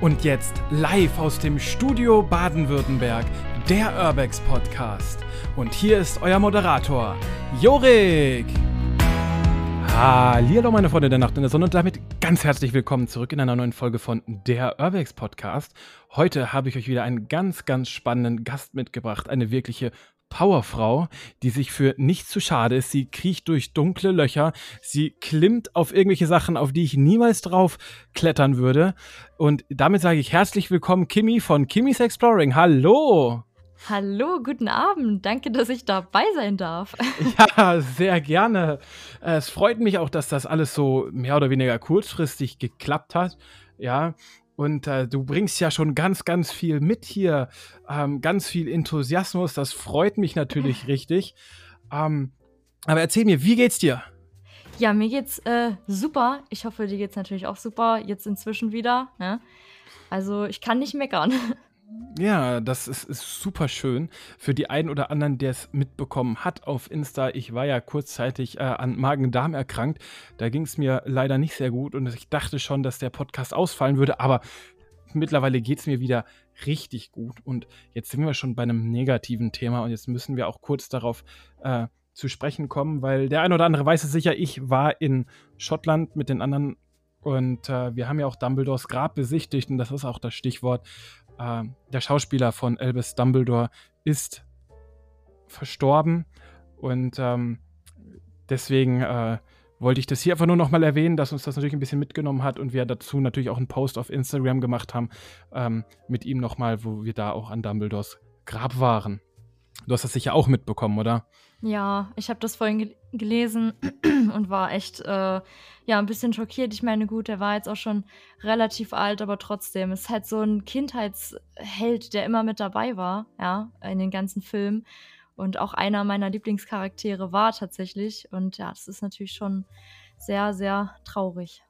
Und jetzt live aus dem Studio Baden-Württemberg, der Urbex Podcast. Und hier ist euer Moderator, Jorik. Hallo meine Freunde der Nacht in der Sonne und damit ganz herzlich willkommen zurück in einer neuen Folge von der Urbex Podcast. Heute habe ich euch wieder einen ganz, ganz spannenden Gast mitgebracht, eine wirkliche Powerfrau, die sich für nichts zu schade ist. Sie kriecht durch dunkle Löcher. Sie klimmt auf irgendwelche Sachen, auf die ich niemals drauf klettern würde. Und damit sage ich herzlich willkommen, Kimi von Kimmy's Exploring. Hallo! Hallo, guten Abend. Danke, dass ich dabei sein darf. Ja, sehr gerne. Es freut mich auch, dass das alles so mehr oder weniger kurzfristig geklappt hat. Ja, und äh, du bringst ja schon ganz, ganz viel mit hier, ähm, ganz viel Enthusiasmus. Das freut mich natürlich richtig. Ähm, aber erzähl mir, wie geht's dir? Ja, mir geht's äh, super. Ich hoffe, dir geht's natürlich auch super. Jetzt inzwischen wieder. Ne? Also ich kann nicht meckern. Ja, das ist, ist, super schön. Für die einen oder anderen, der es mitbekommen hat auf Insta, ich war ja kurzzeitig äh, an Magen-Darm erkrankt. Da ging es mir leider nicht sehr gut und ich dachte schon, dass der Podcast ausfallen würde, aber mittlerweile geht es mir wieder richtig gut. Und jetzt sind wir schon bei einem negativen Thema und jetzt müssen wir auch kurz darauf äh, zu sprechen kommen, weil der ein oder andere weiß es sicher, ich war in Schottland mit den anderen und äh, wir haben ja auch Dumbledores Grab besichtigt und das ist auch das Stichwort äh, der Schauspieler von Albus Dumbledore ist verstorben und ähm, deswegen äh, wollte ich das hier einfach nur nochmal erwähnen, dass uns das natürlich ein bisschen mitgenommen hat und wir dazu natürlich auch einen Post auf Instagram gemacht haben ähm, mit ihm nochmal, wo wir da auch an Dumbledores Grab waren. Du hast das sicher auch mitbekommen, oder? Ja, ich habe das vorhin gel gelesen und war echt äh, ja ein bisschen schockiert. Ich meine, gut, er war jetzt auch schon relativ alt, aber trotzdem ist halt so ein Kindheitsheld, der immer mit dabei war, ja, in den ganzen Filmen und auch einer meiner Lieblingscharaktere war tatsächlich. Und ja, das ist natürlich schon sehr, sehr traurig.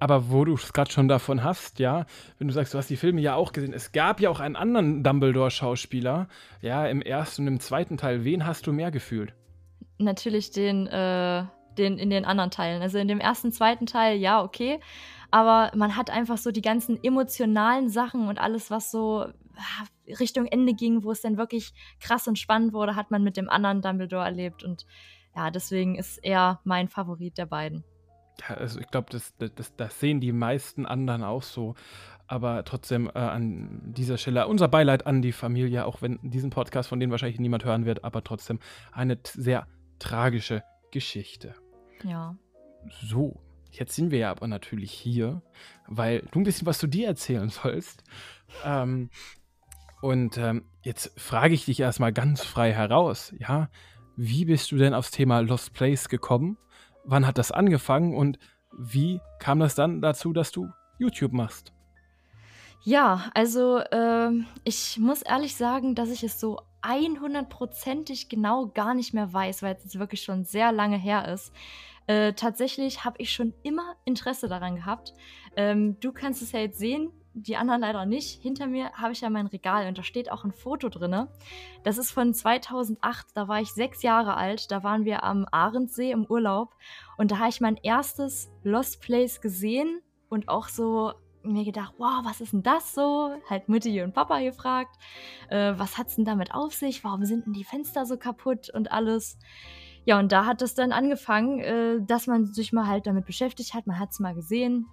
Aber wo du es gerade schon davon hast, ja, wenn du sagst, du hast die Filme ja auch gesehen, es gab ja auch einen anderen Dumbledore-Schauspieler, ja, im ersten und im zweiten Teil. Wen hast du mehr gefühlt? Natürlich den, äh, den in den anderen Teilen. Also in dem ersten, zweiten Teil, ja, okay. Aber man hat einfach so die ganzen emotionalen Sachen und alles, was so ah, Richtung Ende ging, wo es dann wirklich krass und spannend wurde, hat man mit dem anderen Dumbledore erlebt. Und ja, deswegen ist er mein Favorit der beiden. Ja, also ich glaube, das, das, das sehen die meisten anderen auch so. Aber trotzdem äh, an dieser Stelle unser Beileid an die Familie, auch wenn diesen Podcast von denen wahrscheinlich niemand hören wird, aber trotzdem eine sehr tragische Geschichte. Ja. So, jetzt sind wir ja aber natürlich hier, weil du ein bisschen was zu dir erzählen sollst. Ähm, und ähm, jetzt frage ich dich erstmal ganz frei heraus, ja, wie bist du denn aufs Thema Lost Place gekommen? Wann hat das angefangen und wie kam das dann dazu, dass du YouTube machst? Ja, also äh, ich muss ehrlich sagen, dass ich es so 100%ig genau gar nicht mehr weiß, weil es wirklich schon sehr lange her ist. Äh, tatsächlich habe ich schon immer Interesse daran gehabt. Ähm, du kannst es ja jetzt sehen, die anderen leider nicht. Hinter mir habe ich ja mein Regal und da steht auch ein Foto drin. Das ist von 2008, da war ich sechs Jahre alt. Da waren wir am Ahrensee im Urlaub und da habe ich mein erstes Lost Place gesehen und auch so mir gedacht, wow, was ist denn das so? Halt Mutti und Papa gefragt, äh, was hat's denn damit auf sich? Warum sind denn die Fenster so kaputt und alles? Ja, und da hat es dann angefangen, äh, dass man sich mal halt damit beschäftigt hat. Man hat es mal gesehen,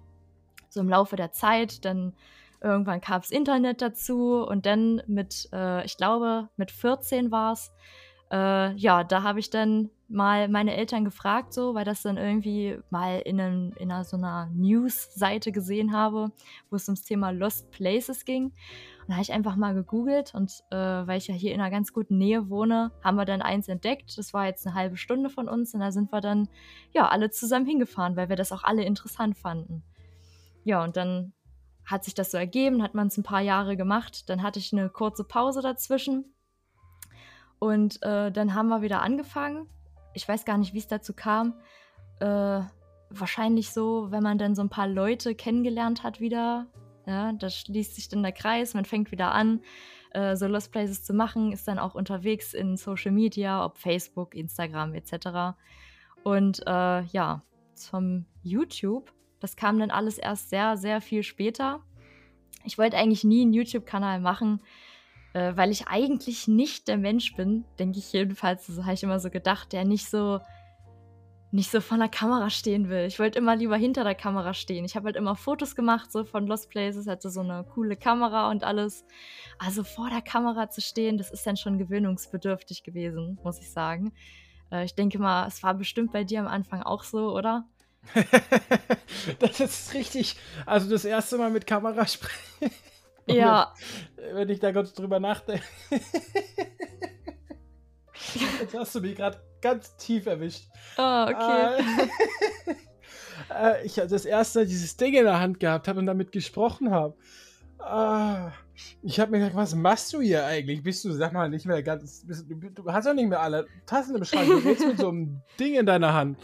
so im Laufe der Zeit. Dann irgendwann kam das Internet dazu und dann mit, äh, ich glaube, mit 14 war es. Äh, ja, da habe ich dann mal meine Eltern gefragt, so, weil das dann irgendwie mal in, einem, in einer, so einer News-Seite gesehen habe, wo es ums Thema Lost Places ging. Und da habe ich einfach mal gegoogelt und äh, weil ich ja hier in einer ganz guten Nähe wohne, haben wir dann eins entdeckt. Das war jetzt eine halbe Stunde von uns und da sind wir dann ja alle zusammen hingefahren, weil wir das auch alle interessant fanden. Ja, und dann hat sich das so ergeben, hat man es ein paar Jahre gemacht. Dann hatte ich eine kurze Pause dazwischen. Und äh, dann haben wir wieder angefangen. Ich weiß gar nicht, wie es dazu kam. Äh, wahrscheinlich so, wenn man dann so ein paar Leute kennengelernt hat wieder. Ja, da schließt sich dann der Kreis, man fängt wieder an, äh, so Lost Places zu machen, ist dann auch unterwegs in Social Media, ob Facebook, Instagram etc. Und äh, ja, zum YouTube das kam dann alles erst sehr, sehr viel später. ich wollte eigentlich nie einen YouTube-Kanal machen, äh, weil ich eigentlich nicht der Mensch bin, denke ich jedenfalls, so habe ich immer so gedacht, der nicht so nicht so vor der Kamera stehen will. Ich wollte immer lieber hinter der Kamera stehen. Ich habe halt immer Fotos gemacht, so von Lost Places, hatte so eine coole Kamera und alles. Also vor der Kamera zu stehen, das ist dann schon gewöhnungsbedürftig gewesen, muss ich sagen. Äh, ich denke mal, es war bestimmt bei dir am Anfang auch so, oder? das ist richtig. Also das erste Mal mit Kamera sprechen. Ja. Wenn ich da kurz drüber nachdenke. Jetzt hast du mich gerade ganz tief erwischt. Oh, okay. Äh, ich das erste Mal dieses Ding in der Hand gehabt habe und damit gesprochen habe. Ah, ich habe mir gedacht, was machst du hier eigentlich? Bist du, sag mal, nicht mehr ganz. Bist, du, du, hast doch nicht mehr alle Tassen im Schrank. Du redest mit so einem Ding in deiner Hand.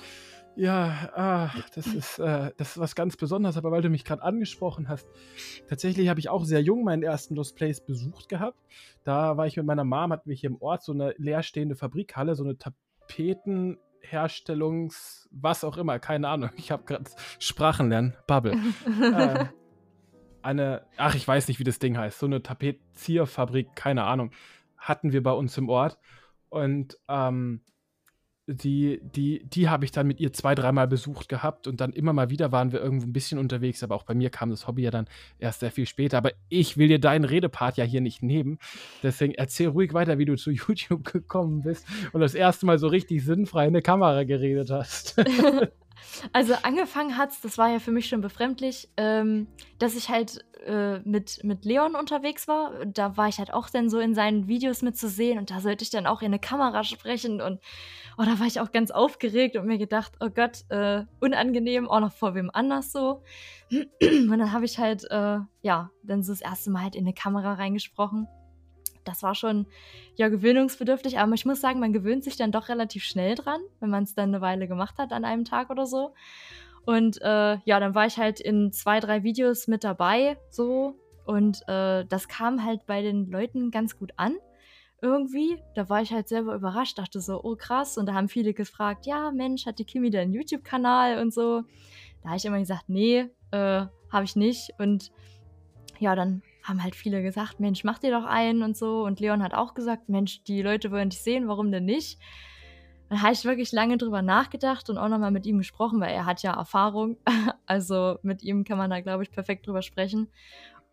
Ja, ach, das ist, äh, das ist was ganz Besonderes, aber weil du mich gerade angesprochen hast, tatsächlich habe ich auch sehr jung meinen ersten Lost Place besucht gehabt. Da war ich mit meiner Mom, hatten wir hier im Ort so eine leerstehende Fabrikhalle, so eine Tapetenherstellungs-, was auch immer, keine Ahnung. Ich habe gerade Sprachen lernen, Bubble. äh, eine, ach, ich weiß nicht, wie das Ding heißt, so eine Tapezierfabrik, keine Ahnung, hatten wir bei uns im Ort. Und ähm, die, die, die habe ich dann mit ihr zwei, dreimal besucht gehabt und dann immer mal wieder waren wir irgendwo ein bisschen unterwegs, aber auch bei mir kam das Hobby ja dann erst sehr viel später. Aber ich will dir deinen Redepart ja hier nicht nehmen. Deswegen erzähl ruhig weiter, wie du zu YouTube gekommen bist und das erste Mal so richtig sinnfrei in eine Kamera geredet hast. Also angefangen hat es, das war ja für mich schon befremdlich, ähm, dass ich halt äh, mit, mit Leon unterwegs war. Da war ich halt auch dann so in seinen Videos mitzusehen und da sollte ich dann auch in eine Kamera sprechen und oh, da war ich auch ganz aufgeregt und mir gedacht, oh Gott, äh, unangenehm, auch noch vor wem anders so. Und dann habe ich halt, äh, ja, dann so das erste Mal halt in eine Kamera reingesprochen das war schon ja gewöhnungsbedürftig, aber ich muss sagen, man gewöhnt sich dann doch relativ schnell dran, wenn man es dann eine Weile gemacht hat an einem Tag oder so. Und äh, ja, dann war ich halt in zwei, drei Videos mit dabei, so. Und äh, das kam halt bei den Leuten ganz gut an. Irgendwie. Da war ich halt selber überrascht, dachte so, oh krass. Und da haben viele gefragt, ja, Mensch, hat die Kimi denn einen YouTube-Kanal und so. Da habe ich immer gesagt, nee, äh, habe ich nicht. Und ja, dann haben halt viele gesagt, Mensch, mach dir doch einen und so. Und Leon hat auch gesagt, Mensch, die Leute wollen dich sehen, warum denn nicht? Dann habe ich wirklich lange drüber nachgedacht und auch nochmal mit ihm gesprochen, weil er hat ja Erfahrung. Also mit ihm kann man da, glaube ich, perfekt drüber sprechen.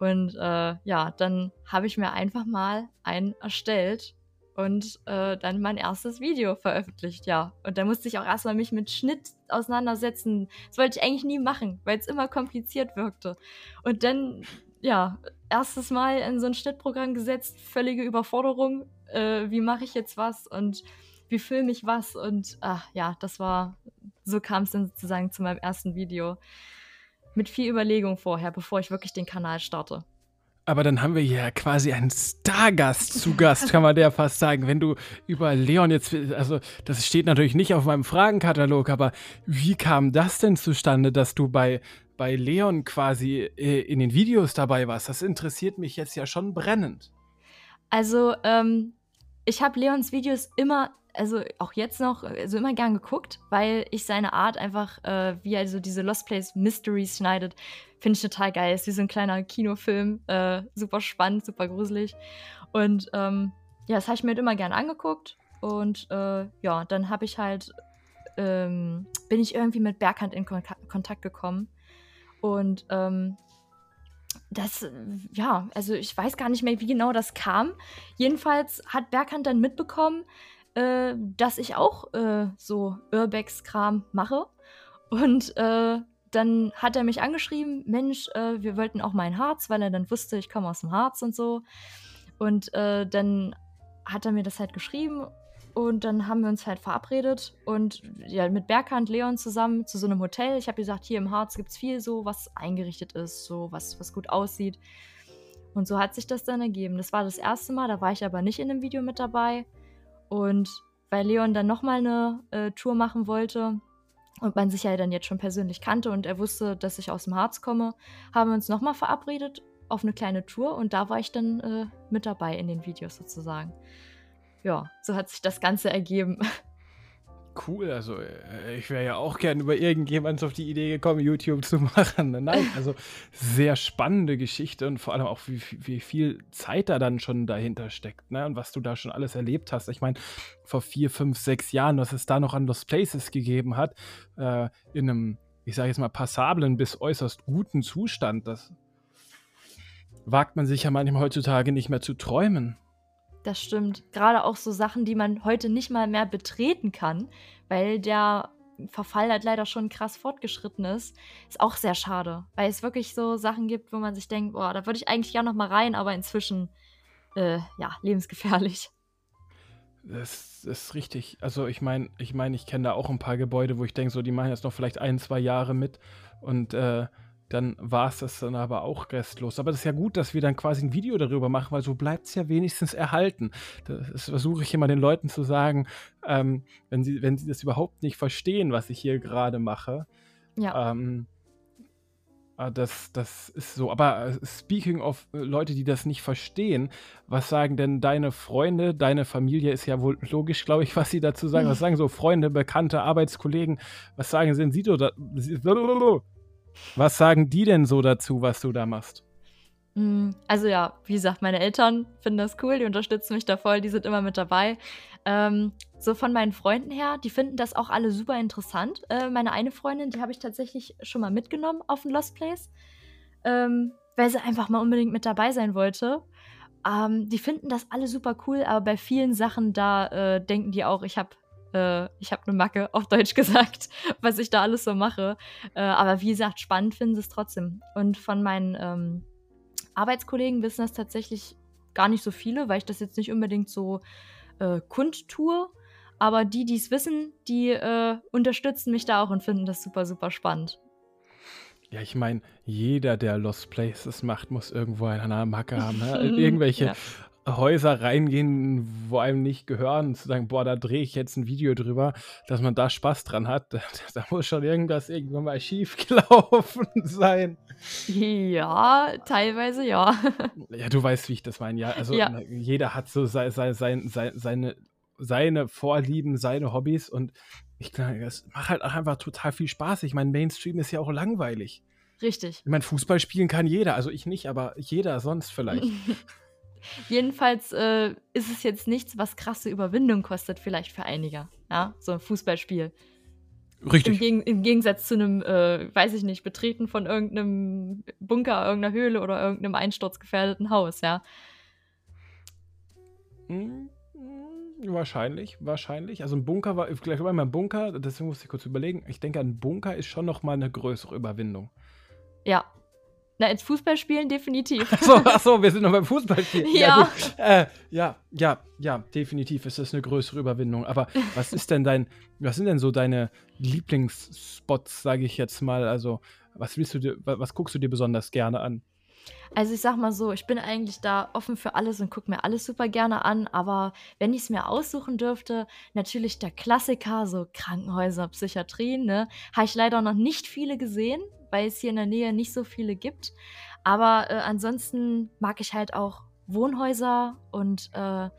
Und äh, ja, dann habe ich mir einfach mal einen erstellt und äh, dann mein erstes Video veröffentlicht, ja. Und da musste ich auch erstmal mich mit Schnitt auseinandersetzen. Das wollte ich eigentlich nie machen, weil es immer kompliziert wirkte. Und dann ja, erstes Mal in so ein Schnittprogramm gesetzt, völlige Überforderung. Äh, wie mache ich jetzt was und wie filme ich was? Und ach, ja, das war, so kam es dann sozusagen zu meinem ersten Video. Mit viel Überlegung vorher, bevor ich wirklich den Kanal starte. Aber dann haben wir hier quasi einen Stargast zu Gast, kann man der fast sagen. Wenn du über Leon jetzt, also das steht natürlich nicht auf meinem Fragenkatalog, aber wie kam das denn zustande, dass du bei bei Leon quasi äh, in den Videos dabei warst. Das interessiert mich jetzt ja schon brennend. Also, ähm, ich habe Leons Videos immer, also auch jetzt noch, also immer gern geguckt, weil ich seine Art einfach, äh, wie er so diese Lost Place Mysteries schneidet, finde ich total geil. Ist wie so ein kleiner Kinofilm, äh, super spannend, super gruselig. Und ähm, ja, das habe ich mir halt immer gern angeguckt. Und äh, ja, dann habe ich halt, ähm, bin ich irgendwie mit Berghand in Kon Kontakt gekommen und ähm, das, ja, also ich weiß gar nicht mehr, wie genau das kam. Jedenfalls hat Berghand dann mitbekommen, äh, dass ich auch äh, so Urbex-Kram mache. Und äh, dann hat er mich angeschrieben, Mensch, äh, wir wollten auch mal ein Harz, weil er dann wusste, ich komme aus dem Harz und so. Und äh, dann hat er mir das halt geschrieben und dann haben wir uns halt verabredet und ja, mit Berghand, Leon zusammen zu so einem Hotel. Ich habe gesagt, hier im Harz gibt es viel so, was eingerichtet ist, so was, was gut aussieht. Und so hat sich das dann ergeben. Das war das erste Mal, da war ich aber nicht in dem Video mit dabei. Und weil Leon dann nochmal eine äh, Tour machen wollte und man sich ja dann jetzt schon persönlich kannte und er wusste, dass ich aus dem Harz komme, haben wir uns nochmal verabredet auf eine kleine Tour und da war ich dann äh, mit dabei in den Videos sozusagen ja, so hat sich das Ganze ergeben. Cool, also äh, ich wäre ja auch gern über irgendjemand auf die Idee gekommen, YouTube zu machen. Nein, also sehr spannende Geschichte und vor allem auch, wie, wie viel Zeit da dann schon dahinter steckt, ne? Und was du da schon alles erlebt hast. Ich meine, vor vier, fünf, sechs Jahren, was es da noch an Lost Places gegeben hat, äh, in einem, ich sage jetzt mal, passablen bis äußerst guten Zustand, das wagt man sich ja manchmal heutzutage nicht mehr zu träumen. Das stimmt. Gerade auch so Sachen, die man heute nicht mal mehr betreten kann, weil der Verfall halt leider schon krass fortgeschritten ist, ist auch sehr schade. Weil es wirklich so Sachen gibt, wo man sich denkt, boah, da würde ich eigentlich ja noch mal rein, aber inzwischen, äh, ja, lebensgefährlich. Das ist richtig. Also ich meine, ich meine, ich kenne da auch ein paar Gebäude, wo ich denke, so, die machen jetzt noch vielleicht ein, zwei Jahre mit und äh, dann war es das dann aber auch restlos. Aber das ist ja gut, dass wir dann quasi ein Video darüber machen, weil so bleibt es ja wenigstens erhalten. Das versuche ich immer den Leuten zu sagen, ähm, wenn, sie, wenn sie das überhaupt nicht verstehen, was ich hier gerade mache. Ja. Ähm, ah, das, das ist so. Aber äh, speaking of äh, Leute, die das nicht verstehen, was sagen denn deine Freunde, deine Familie ist ja wohl logisch, glaube ich, was sie dazu sagen. Was sagen so Freunde, Bekannte, Arbeitskollegen? Was sagen sind sie da? Was sagen die denn so dazu, was du da machst? Mm, also ja, wie gesagt, meine Eltern finden das cool, die unterstützen mich da voll, die sind immer mit dabei. Ähm, so von meinen Freunden her, die finden das auch alle super interessant. Äh, meine eine Freundin, die habe ich tatsächlich schon mal mitgenommen auf den Lost Place, ähm, weil sie einfach mal unbedingt mit dabei sein wollte. Ähm, die finden das alle super cool, aber bei vielen Sachen da äh, denken die auch, ich habe äh, ich habe eine Macke, auf Deutsch gesagt, was ich da alles so mache. Äh, aber wie gesagt, spannend finden sie es trotzdem. Und von meinen ähm, Arbeitskollegen wissen das tatsächlich gar nicht so viele, weil ich das jetzt nicht unbedingt so äh, kundtue. Aber die, die es wissen, die äh, unterstützen mich da auch und finden das super, super spannend. Ja, ich meine, jeder, der Lost Places macht, muss irgendwo eine Macke haben. Ne? Irgendwelche ja. Häuser reingehen, wo einem nicht gehören, zu sagen, boah, da drehe ich jetzt ein Video drüber, dass man da Spaß dran hat. Da, da muss schon irgendwas irgendwann mal schief gelaufen sein. Ja, teilweise ja. Ja, du weißt, wie ich das meine. Ja, also ja. jeder hat so sein, sein, sein, seine, seine Vorlieben, seine Hobbys und ich glaube, es macht halt auch einfach total viel Spaß. Ich meine, Mainstream ist ja auch langweilig. Richtig. Ich meine, Fußball spielen kann jeder, also ich nicht, aber jeder sonst vielleicht. Jedenfalls äh, ist es jetzt nichts, was krasse Überwindung kostet, vielleicht für einige. Ja, so ein Fußballspiel. Richtig. Im, Geg Im, Gegensatz zu einem, äh, weiß ich nicht, Betreten von irgendeinem Bunker, irgendeiner Höhle oder irgendeinem einsturzgefährdeten Haus, ja. Hm, wahrscheinlich, wahrscheinlich. Also ein Bunker war, vielleicht war immer ein Bunker, deswegen muss ich kurz überlegen. Ich denke, ein Bunker ist schon noch mal eine größere Überwindung. Ja, na, ins Fußballspielen definitiv. Achso, ach so, wir sind noch beim Fußballspielen. Ja. Ja, äh, ja, ja, ja, definitiv ist das eine größere Überwindung. Aber was ist denn dein, was sind denn so deine Lieblingsspots, sage ich jetzt mal? Also, was willst du dir, was guckst du dir besonders gerne an? Also ich sag mal so, ich bin eigentlich da offen für alles und gucke mir alles super gerne an, aber wenn ich es mir aussuchen dürfte, natürlich der Klassiker, so Krankenhäuser, Psychiatrien, ne, habe ich leider noch nicht viele gesehen, weil es hier in der Nähe nicht so viele gibt. Aber äh, ansonsten mag ich halt auch Wohnhäuser und äh, ja,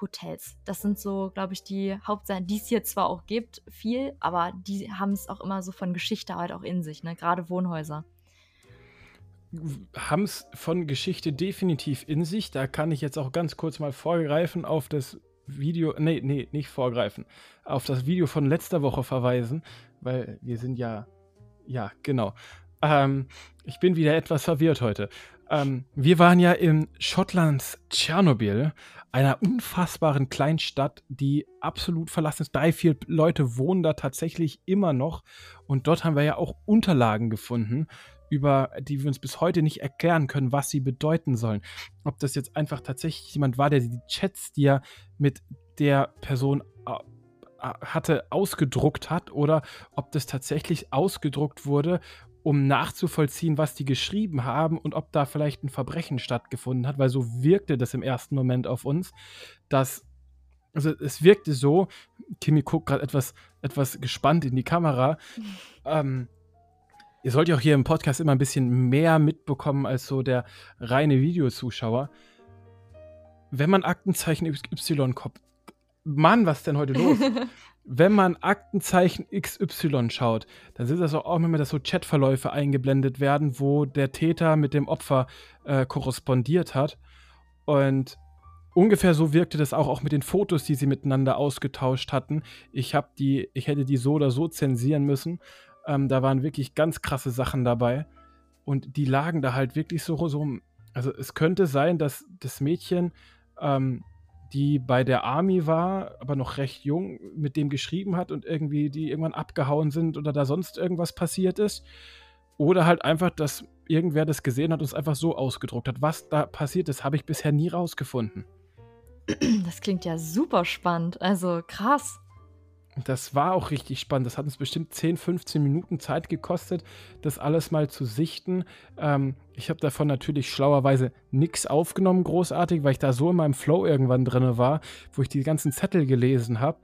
Hotels. Das sind so, glaube ich, die Hauptsachen, die es hier zwar auch gibt, viel, aber die haben es auch immer so von Geschichte halt auch in sich, ne? Gerade Wohnhäuser. Haben es von Geschichte definitiv in sich. Da kann ich jetzt auch ganz kurz mal vorgreifen auf das Video, nee, nee, nicht vorgreifen, auf das Video von letzter Woche verweisen, weil wir sind ja ja, genau. Ähm, ich bin wieder etwas verwirrt heute. Ähm, wir waren ja in Schottlands Tschernobyl, einer unfassbaren Kleinstadt, die absolut verlassen ist. Drei, vier Leute wohnen da tatsächlich immer noch. Und dort haben wir ja auch Unterlagen gefunden, über die wir uns bis heute nicht erklären können, was sie bedeuten sollen. Ob das jetzt einfach tatsächlich jemand war, der die Chats, die er mit der Person äh, hatte, ausgedruckt hat oder ob das tatsächlich ausgedruckt wurde, um nachzuvollziehen, was die geschrieben haben und ob da vielleicht ein Verbrechen stattgefunden hat, weil so wirkte das im ersten Moment auf uns, dass also es wirkte so, Kimi guckt gerade etwas, etwas gespannt in die Kamera. Ähm, ihr sollt ja auch hier im Podcast immer ein bisschen mehr mitbekommen als so der reine Videozuschauer. Wenn man Aktenzeichen Y Mann, was ist denn heute los? wenn man Aktenzeichen XY schaut, dann sind das auch immer, dass so Chatverläufe eingeblendet werden, wo der Täter mit dem Opfer äh, korrespondiert hat. Und ungefähr so wirkte das auch, auch mit den Fotos, die sie miteinander ausgetauscht hatten. Ich habe die, ich hätte die so oder so zensieren müssen. Ähm, da waren wirklich ganz krasse Sachen dabei. Und die lagen da halt wirklich so, so. Also es könnte sein, dass das Mädchen ähm, die bei der Army war, aber noch recht jung, mit dem geschrieben hat und irgendwie die irgendwann abgehauen sind oder da sonst irgendwas passiert ist. Oder halt einfach, dass irgendwer das gesehen hat und es einfach so ausgedruckt hat. Was da passiert ist, habe ich bisher nie rausgefunden. Das klingt ja super spannend. Also krass. Das war auch richtig spannend. Das hat uns bestimmt 10, 15 Minuten Zeit gekostet, das alles mal zu sichten. Ähm, ich habe davon natürlich schlauerweise nichts aufgenommen, großartig, weil ich da so in meinem Flow irgendwann drin war, wo ich die ganzen Zettel gelesen habe.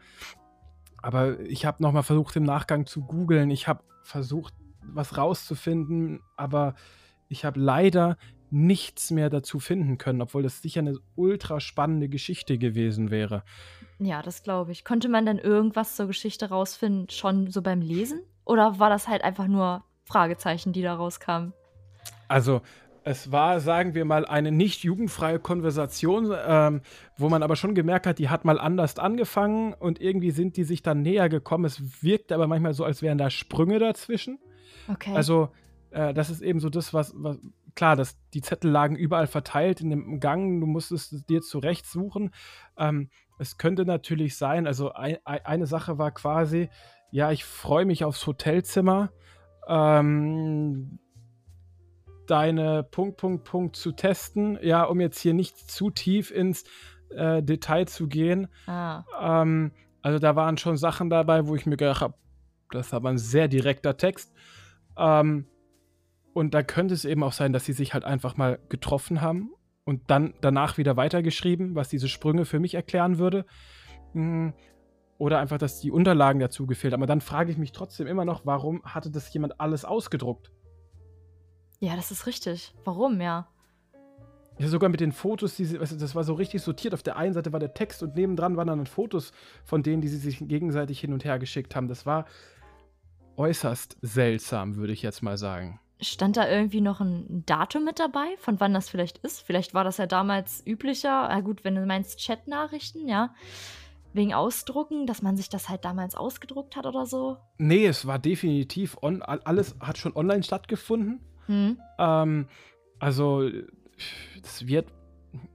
Aber ich habe nochmal versucht, im Nachgang zu googeln. Ich habe versucht, was rauszufinden, aber ich habe leider nichts mehr dazu finden können, obwohl das sicher eine ultra spannende Geschichte gewesen wäre. Ja, das glaube ich. Konnte man denn irgendwas zur Geschichte rausfinden, schon so beim Lesen? Oder war das halt einfach nur Fragezeichen, die da rauskamen? Also, es war, sagen wir mal, eine nicht jugendfreie Konversation, ähm, wo man aber schon gemerkt hat, die hat mal anders angefangen und irgendwie sind die sich dann näher gekommen. Es wirkt aber manchmal so, als wären da Sprünge dazwischen. Okay. Also, äh, das ist eben so das, was, was klar, das, die Zettel lagen überall verteilt in dem Gang, du musstest es dir zurecht suchen. Ähm, es könnte natürlich sein, also ein, eine Sache war quasi, ja, ich freue mich aufs Hotelzimmer, ähm, deine Punkt, Punkt, Punkt zu testen, ja, um jetzt hier nicht zu tief ins äh, Detail zu gehen. Ah. Ähm, also da waren schon Sachen dabei, wo ich mir gedacht habe, das ist aber ein sehr direkter Text. Ähm, und da könnte es eben auch sein, dass sie sich halt einfach mal getroffen haben und dann danach wieder weitergeschrieben, was diese Sprünge für mich erklären würde. Hm, oder einfach, dass die Unterlagen dazu gefehlt haben. Aber dann frage ich mich trotzdem immer noch, warum hatte das jemand alles ausgedruckt? Ja, das ist richtig. Warum, ja? Ja, sogar mit den Fotos, die sie, das war so richtig sortiert. Auf der einen Seite war der Text und nebendran waren dann Fotos von denen, die sie sich gegenseitig hin und her geschickt haben. Das war äußerst seltsam, würde ich jetzt mal sagen. Stand da irgendwie noch ein Datum mit dabei, von wann das vielleicht ist? Vielleicht war das ja damals üblicher. Na gut, wenn du meinst Chatnachrichten, ja. Wegen Ausdrucken, dass man sich das halt damals ausgedruckt hat oder so? Nee, es war definitiv on, alles hat schon online stattgefunden. Hm. Ähm, also, das wird,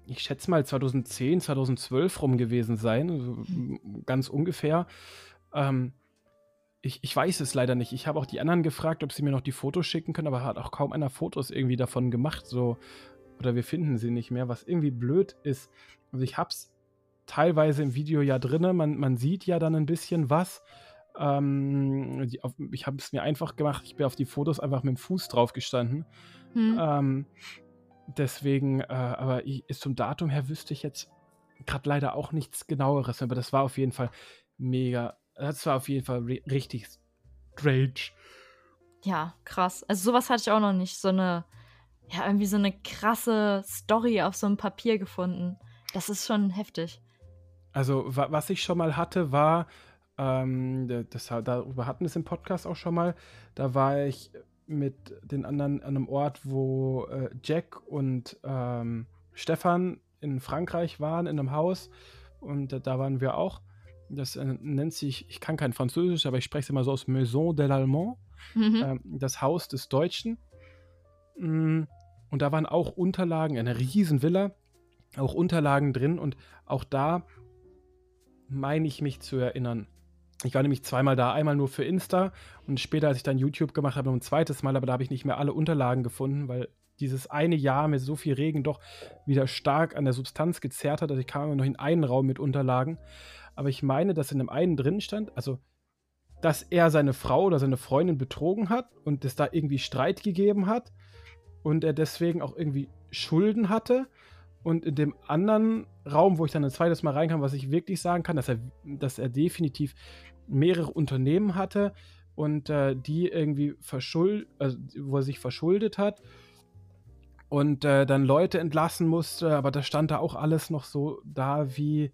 ich schätze mal 2010, 2012 rum gewesen sein, also ganz ungefähr. Ähm, ich, ich weiß es leider nicht. Ich habe auch die anderen gefragt, ob sie mir noch die Fotos schicken können, aber hat auch kaum einer Fotos irgendwie davon gemacht. So, oder wir finden sie nicht mehr, was irgendwie blöd ist. Also ich habe es teilweise im Video ja drin. Man, man sieht ja dann ein bisschen was. Ähm, die, auf, ich habe es mir einfach gemacht. Ich bin auf die Fotos einfach mit dem Fuß drauf gestanden. Hm. Ähm, deswegen, äh, aber ich, zum Datum her wüsste ich jetzt gerade leider auch nichts genaueres. Aber das war auf jeden Fall mega das war auf jeden Fall richtig strange. Ja, krass. Also sowas hatte ich auch noch nicht. So eine, ja, irgendwie so eine krasse Story auf so einem Papier gefunden. Das ist schon heftig. Also, wa was ich schon mal hatte, war, ähm, das, darüber hatten wir es im Podcast auch schon mal, da war ich mit den anderen an einem Ort, wo äh, Jack und ähm, Stefan in Frankreich waren, in einem Haus. Und äh, da waren wir auch. Das äh, nennt sich, ich kann kein Französisch, aber ich spreche es immer so aus Maison de l'Allemand, mhm. äh, das Haus des Deutschen. Mm, und da waren auch Unterlagen, eine riesen Villa, auch Unterlagen drin und auch da meine ich mich zu erinnern. Ich war nämlich zweimal da, einmal nur für Insta und später, als ich dann YouTube gemacht habe, noch ein zweites Mal, aber da habe ich nicht mehr alle Unterlagen gefunden, weil dieses eine Jahr mit so viel Regen doch wieder stark an der Substanz gezerrt hat. Also ich kam immer noch in einen Raum mit Unterlagen aber ich meine, dass in dem einen drin stand, also dass er seine Frau oder seine Freundin betrogen hat und es da irgendwie Streit gegeben hat und er deswegen auch irgendwie Schulden hatte. Und in dem anderen Raum, wo ich dann ein zweites Mal reinkam, was ich wirklich sagen kann, dass er, dass er definitiv mehrere Unternehmen hatte und äh, die irgendwie verschuldet, also, wo er sich verschuldet hat und äh, dann Leute entlassen musste, aber da stand da auch alles noch so da wie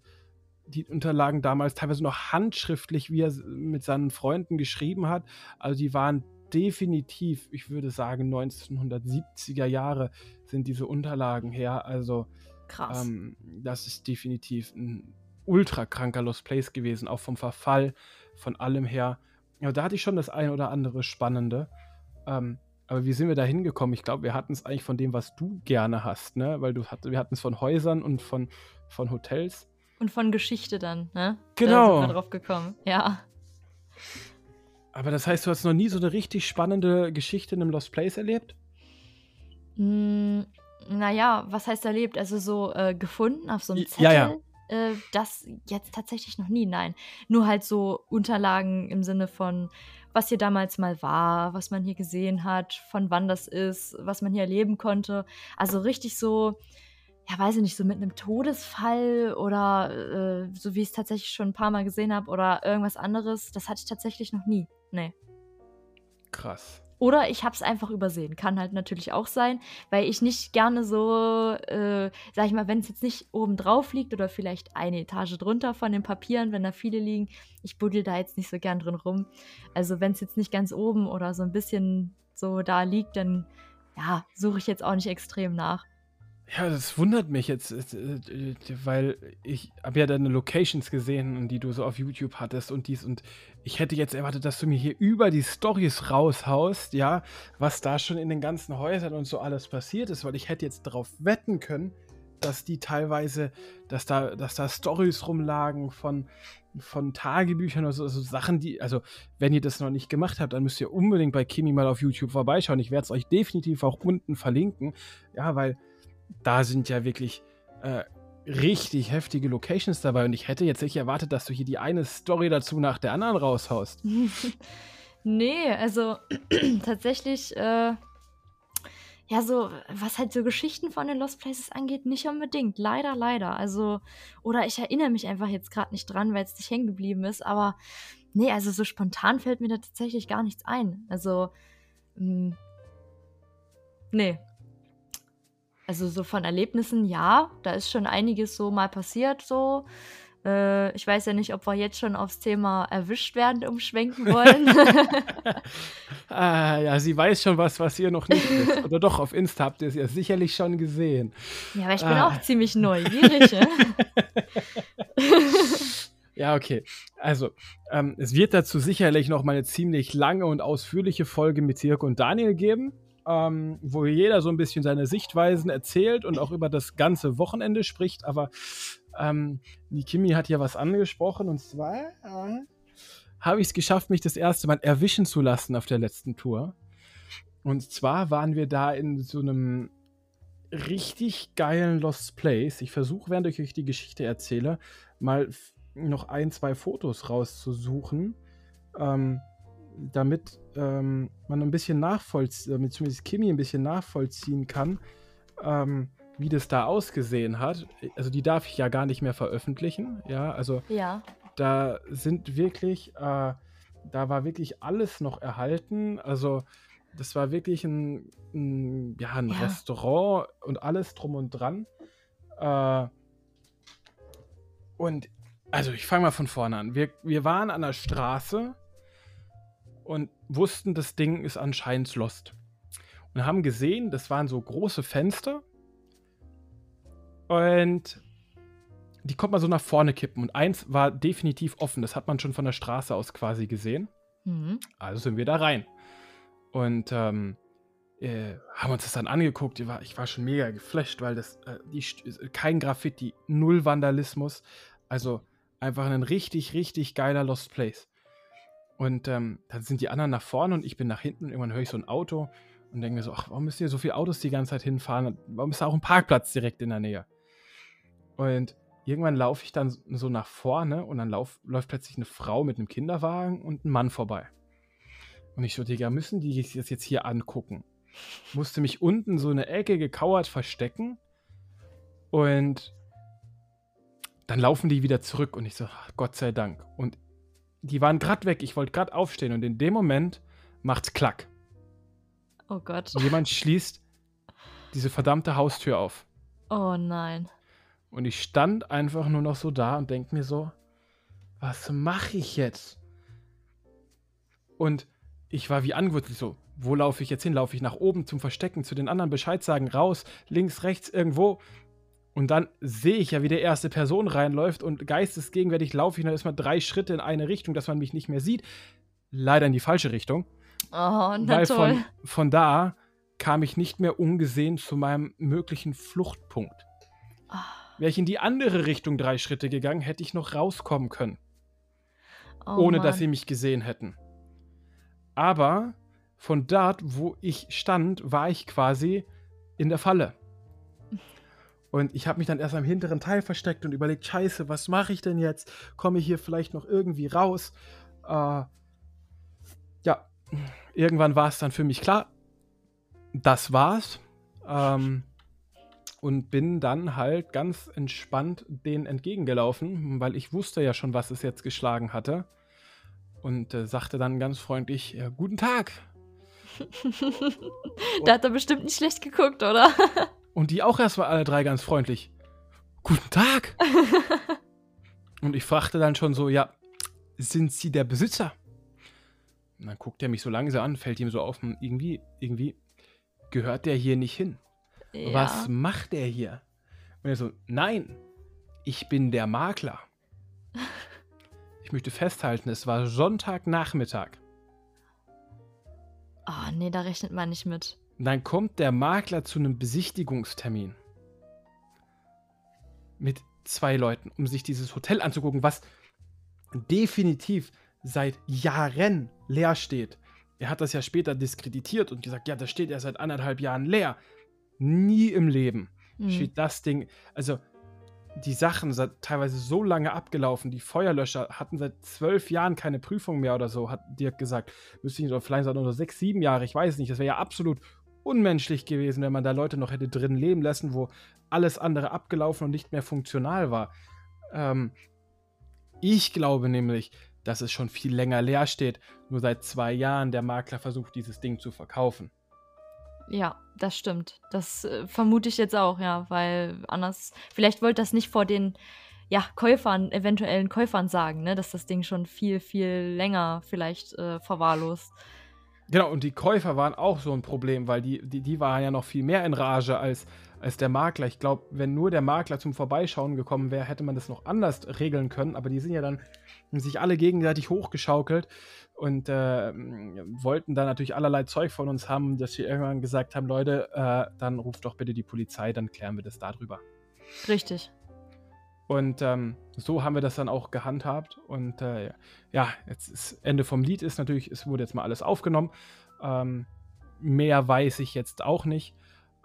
die Unterlagen damals teilweise noch handschriftlich, wie er mit seinen Freunden geschrieben hat. Also die waren definitiv, ich würde sagen, 1970er Jahre sind diese Unterlagen her. Also Krass. ähm, das ist definitiv ein ultra kranker Lost Place gewesen, auch vom Verfall, von allem her. Ja, da hatte ich schon das ein oder andere Spannende. Ähm, aber wie sind wir da hingekommen? Ich glaube, wir hatten es eigentlich von dem, was du gerne hast, ne? Weil du hat, wir hatten es von Häusern und von, von Hotels. Und von Geschichte dann, ne? Genau. Da sind wir drauf gekommen. Ja. Aber das heißt, du hast noch nie so eine richtig spannende Geschichte in einem Lost Place erlebt? Hm, naja, was heißt erlebt? Also so äh, gefunden auf so einem Zettel? ja, ja. Äh, das jetzt tatsächlich noch nie, nein. Nur halt so Unterlagen im Sinne von, was hier damals mal war, was man hier gesehen hat, von wann das ist, was man hier erleben konnte. Also richtig so, ja, weiß ich nicht, so mit einem Todesfall oder äh, so wie ich es tatsächlich schon ein paar Mal gesehen habe oder irgendwas anderes, das hatte ich tatsächlich noch nie. Nee. Krass. Oder ich habe es einfach übersehen. Kann halt natürlich auch sein, weil ich nicht gerne so, äh, sag ich mal, wenn es jetzt nicht oben drauf liegt oder vielleicht eine Etage drunter von den Papieren, wenn da viele liegen, ich buddel da jetzt nicht so gern drin rum. Also wenn es jetzt nicht ganz oben oder so ein bisschen so da liegt, dann ja, suche ich jetzt auch nicht extrem nach. Ja, das wundert mich jetzt, äh, äh, weil ich habe ja deine Locations gesehen, die du so auf YouTube hattest und dies und ich hätte jetzt erwartet, dass du mir hier über die Stories raushaust, ja, was da schon in den ganzen Häusern und so alles passiert ist, weil ich hätte jetzt darauf wetten können, dass die teilweise, dass da, dass da Stories rumlagen von, von Tagebüchern oder so, also Sachen, die, also wenn ihr das noch nicht gemacht habt, dann müsst ihr unbedingt bei Kimi mal auf YouTube vorbeischauen. Ich werde es euch definitiv auch unten verlinken, ja, weil da sind ja wirklich äh, richtig heftige Locations dabei und ich hätte jetzt nicht erwartet, dass du hier die eine Story dazu nach der anderen raushaust. nee, also tatsächlich, äh, ja, so, was halt so Geschichten von den Lost Places angeht, nicht unbedingt. Leider, leider. Also, oder ich erinnere mich einfach jetzt gerade nicht dran, weil es nicht hängen geblieben ist. Aber nee, also so spontan fällt mir da tatsächlich gar nichts ein. Also, mh, nee. Also so von Erlebnissen, ja, da ist schon einiges so mal passiert, so. Äh, ich weiß ja nicht, ob wir jetzt schon aufs Thema erwischt werden umschwenken wollen. ah, ja, sie weiß schon was, was ihr noch nicht wisst. Oder doch, auf Insta habt ihr es ja sicherlich schon gesehen. ja, aber ich bin Ah. auch ziemlich neugierig. ne? Ja, okay. Also, ähm, es wird dazu sicherlich noch mal eine ziemlich lange und ausführliche Folge mit Dirk und Daniel geben, ähm, wo jeder so ein bisschen seine Sichtweisen erzählt und auch über das ganze Wochenende spricht. Aber ähm, die Kimi hat hier was angesprochen und zwar äh, habe ich es geschafft, mich das erste Mal erwischen zu lassen auf der letzten Tour. Und zwar waren wir da in so einem richtig geilen Lost Place. Ich versuche, während ich euch die Geschichte erzähle, mal noch ein, zwei Fotos rauszusuchen, ähm, damit ähm, man ein bisschen nachvollziehen, damit zumindest Kimi ein bisschen nachvollziehen kann, ähm, wie das da ausgesehen hat. Also die darf ich ja gar nicht mehr veröffentlichen, ja, also ja. da sind wirklich, äh, da war wirklich alles noch erhalten. Also das war wirklich ein, ein, ja, ein Ja. Restaurant und alles drum und dran. Äh, und also ich fange mal von vorne an. Wir, wir waren an der Straße und wussten, das Ding ist anscheinend lost. Und haben gesehen, das waren so große Fenster. Und die konnte man so nach vorne kippen. Und eins war definitiv offen. Das hat man schon von der Straße aus quasi gesehen. Mhm. Also sind wir da rein. Und ähm, äh, haben uns das dann angeguckt. Ich war, ich war schon mega geflasht, weil das äh, die, St- kein Graffiti, null Vandalismus. Also einfach ein richtig, richtig geiler Lost Place. Und ähm, dann sind die anderen nach vorne und ich bin nach hinten. Irgendwann höre ich so ein Auto und denke mir so, ach, warum müssen hier so viele Autos die ganze Zeit hinfahren? Warum ist da auch ein Parkplatz direkt in der Nähe? Und irgendwann laufe ich dann so nach vorne und dann lauf, läuft plötzlich eine Frau mit einem Kinderwagen und ein Mann vorbei. Und ich so, Digga, müssen die sich das jetzt hier angucken? Musste mich unten so eine Ecke gekauert verstecken und dann laufen die wieder zurück und ich so, Gott sei Dank. Und die waren gerade weg, ich wollte gerade aufstehen und in dem Moment macht's Klack. Oh Gott. Und jemand schließt diese verdammte Haustür auf. Oh nein. Und ich stand einfach nur noch so da und denke mir so, was mache ich jetzt? Und ich war wie angewurzelt so, wo laufe ich jetzt hin? Laufe ich nach oben zum Verstecken, zu den anderen Bescheid sagen, raus, links, rechts, irgendwo? Und dann sehe ich ja, wie der erste Person reinläuft und geistesgegenwärtig laufe ich dann erstmal drei Schritte in eine Richtung, dass man mich nicht mehr sieht. Leider in die falsche Richtung. Oh, na weil toll. von, von da kam ich nicht mehr ungesehen zu meinem möglichen Fluchtpunkt. Ah, Wäre ich in die andere Richtung drei Schritte gegangen, hätte ich noch rauskommen können, oh ohne dass Mann. sie mich gesehen hätten. Aber von dort, wo ich stand, war ich quasi in der Falle. Und ich habe mich dann erst am hinteren Teil versteckt und überlegt, scheiße, was mache ich denn jetzt? Komme ich hier vielleicht noch irgendwie raus? Äh, ja, irgendwann war es dann für mich klar, das war's. Ähm, und bin dann halt ganz entspannt denen entgegengelaufen, weil ich wusste ja schon, was es jetzt geschlagen hatte. Und äh, sagte dann ganz freundlich, ja, guten Tag. da hat er bestimmt nicht schlecht geguckt, oder? Und die auch erstmal alle drei ganz freundlich. Guten Tag. Und ich fragte dann schon so, ja, sind Sie der Besitzer? Und dann guckt er mich so langsam an, fällt ihm so auf, hm, irgendwie, irgendwie gehört der hier nicht hin. Was macht der hier? Und er so, nein, ich bin der Makler. Ich möchte festhalten, es war Sonntagnachmittag. Oh, nee, da rechnet man nicht mit. Und dann kommt der Makler zu einem Besichtigungstermin. Mit zwei Leuten, um sich dieses Hotel anzugucken, was definitiv seit Jahren leer steht. Er hat das ja später diskreditiert und gesagt, ja, das steht ja seit anderthalb Jahren leer. Nie im Leben Hm. steht das Ding. Also, die Sachen sind teilweise so lange abgelaufen. Die Feuerlöscher hatten seit zwölf Jahren keine Prüfung mehr oder so, hat Dirk gesagt. Müsste ich oder vielleicht sogar nur sechs, sieben Jahre, ich weiß nicht. Das wäre ja absolut unmenschlich gewesen, wenn man da Leute noch hätte drin leben lassen, wo alles andere abgelaufen und nicht mehr funktional war. Ähm, ich glaube nämlich, dass es schon viel länger leer steht. Nur seit zwei Jahren der Makler versucht, dieses Ding zu verkaufen. Ja, das stimmt. Das äh, vermute ich jetzt auch, ja, weil anders, vielleicht wollte das nicht vor den, ja, Käufern, eventuellen Käufern sagen, ne, dass das Ding schon viel, viel länger vielleicht äh, verwahrlost. Genau, und die Käufer waren auch so ein Problem, weil die, die, die waren ja noch viel mehr in Rage als, als der Makler. Ich glaube, wenn nur der Makler zum Vorbeischauen gekommen wäre, hätte man das noch anders regeln können. Aber die sind ja dann sich alle gegenseitig hochgeschaukelt und äh, wollten dann natürlich allerlei Zeug von uns haben, dass wir irgendwann gesagt haben, Leute, äh, dann ruft doch bitte die Polizei, dann klären wir das darüber. Richtig. Und ähm, so haben wir das dann auch gehandhabt. Und äh, ja, jetzt ist Ende vom Lied ist natürlich, es wurde jetzt mal alles aufgenommen. Ähm, mehr weiß ich jetzt auch nicht.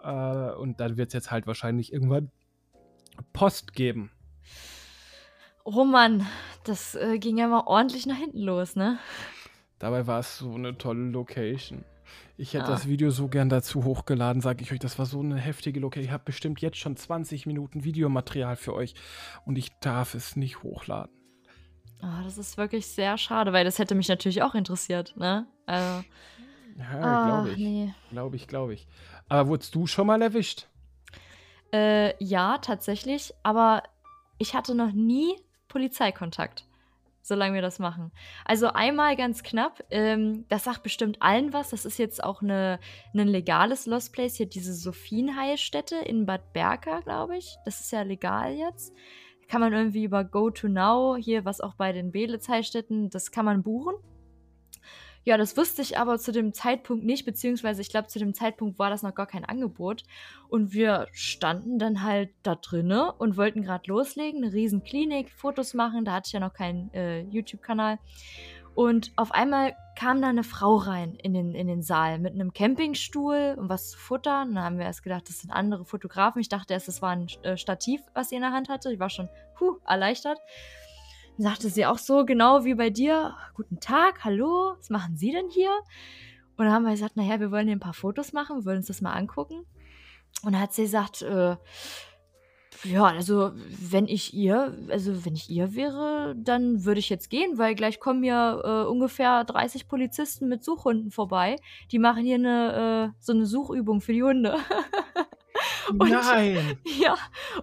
Äh, und dann wird es jetzt halt wahrscheinlich irgendwann Post geben. Oh Mann, das äh, ging ja mal ordentlich nach hinten los, ne? Dabei war es so eine tolle Location. Ich hätte Ah. das Video so gern dazu hochgeladen, sage ich euch. Das war so eine heftige Location. Ich habe bestimmt jetzt schon 20 Minuten Videomaterial für euch und ich darf es nicht hochladen. Ah, das ist wirklich sehr schade, weil das hätte mich natürlich auch interessiert, ne? Also, Ja, ah, glaube ich. nee. Glaube ich, glaube ich. Aber wurdest du schon mal erwischt? Äh, ja, tatsächlich, aber ich hatte noch nie Polizeikontakt, solange wir das machen. Also einmal ganz knapp, ähm, das sagt bestimmt allen was. Das ist jetzt auch eine, ein legales Lost Place, hier diese Sophienheilstätte in Bad Berka, glaube ich. Das ist ja legal jetzt. Kann man irgendwie über Go to Now, hier was auch bei den Belitz-Heilstätten, das kann man buchen. Ja, das wusste ich aber zu dem Zeitpunkt nicht, beziehungsweise ich glaube, zu dem Zeitpunkt war das noch gar kein Angebot. Und wir standen dann halt da drinne und wollten gerade loslegen, eine riesen Klinik, Fotos machen, da hatte ich ja noch keinen äh, YouTube-Kanal. Und auf einmal kam da eine Frau rein in den, in den Saal mit einem Campingstuhl und was zu futtern. Und dann haben wir erst gedacht, das sind andere Fotografen. Ich dachte erst, das war ein äh, Stativ, was sie in der Hand hatte. Ich war schon puh, erleichtert. Dann sagte sie auch so, genau wie bei dir, guten Tag, hallo, was machen Sie denn hier? Und dann haben wir gesagt, naja, wir wollen hier ein paar Fotos machen, wir wollen uns das mal angucken. Und dann hat sie gesagt, äh, ja, also wenn ich ihr, also wenn ich ihr wäre, dann würde ich jetzt gehen, weil gleich kommen hier äh, ungefähr 30 Polizisten mit Suchhunden vorbei. Die machen hier eine, äh, so eine Suchübung für die Hunde. Und, Nein! Ja,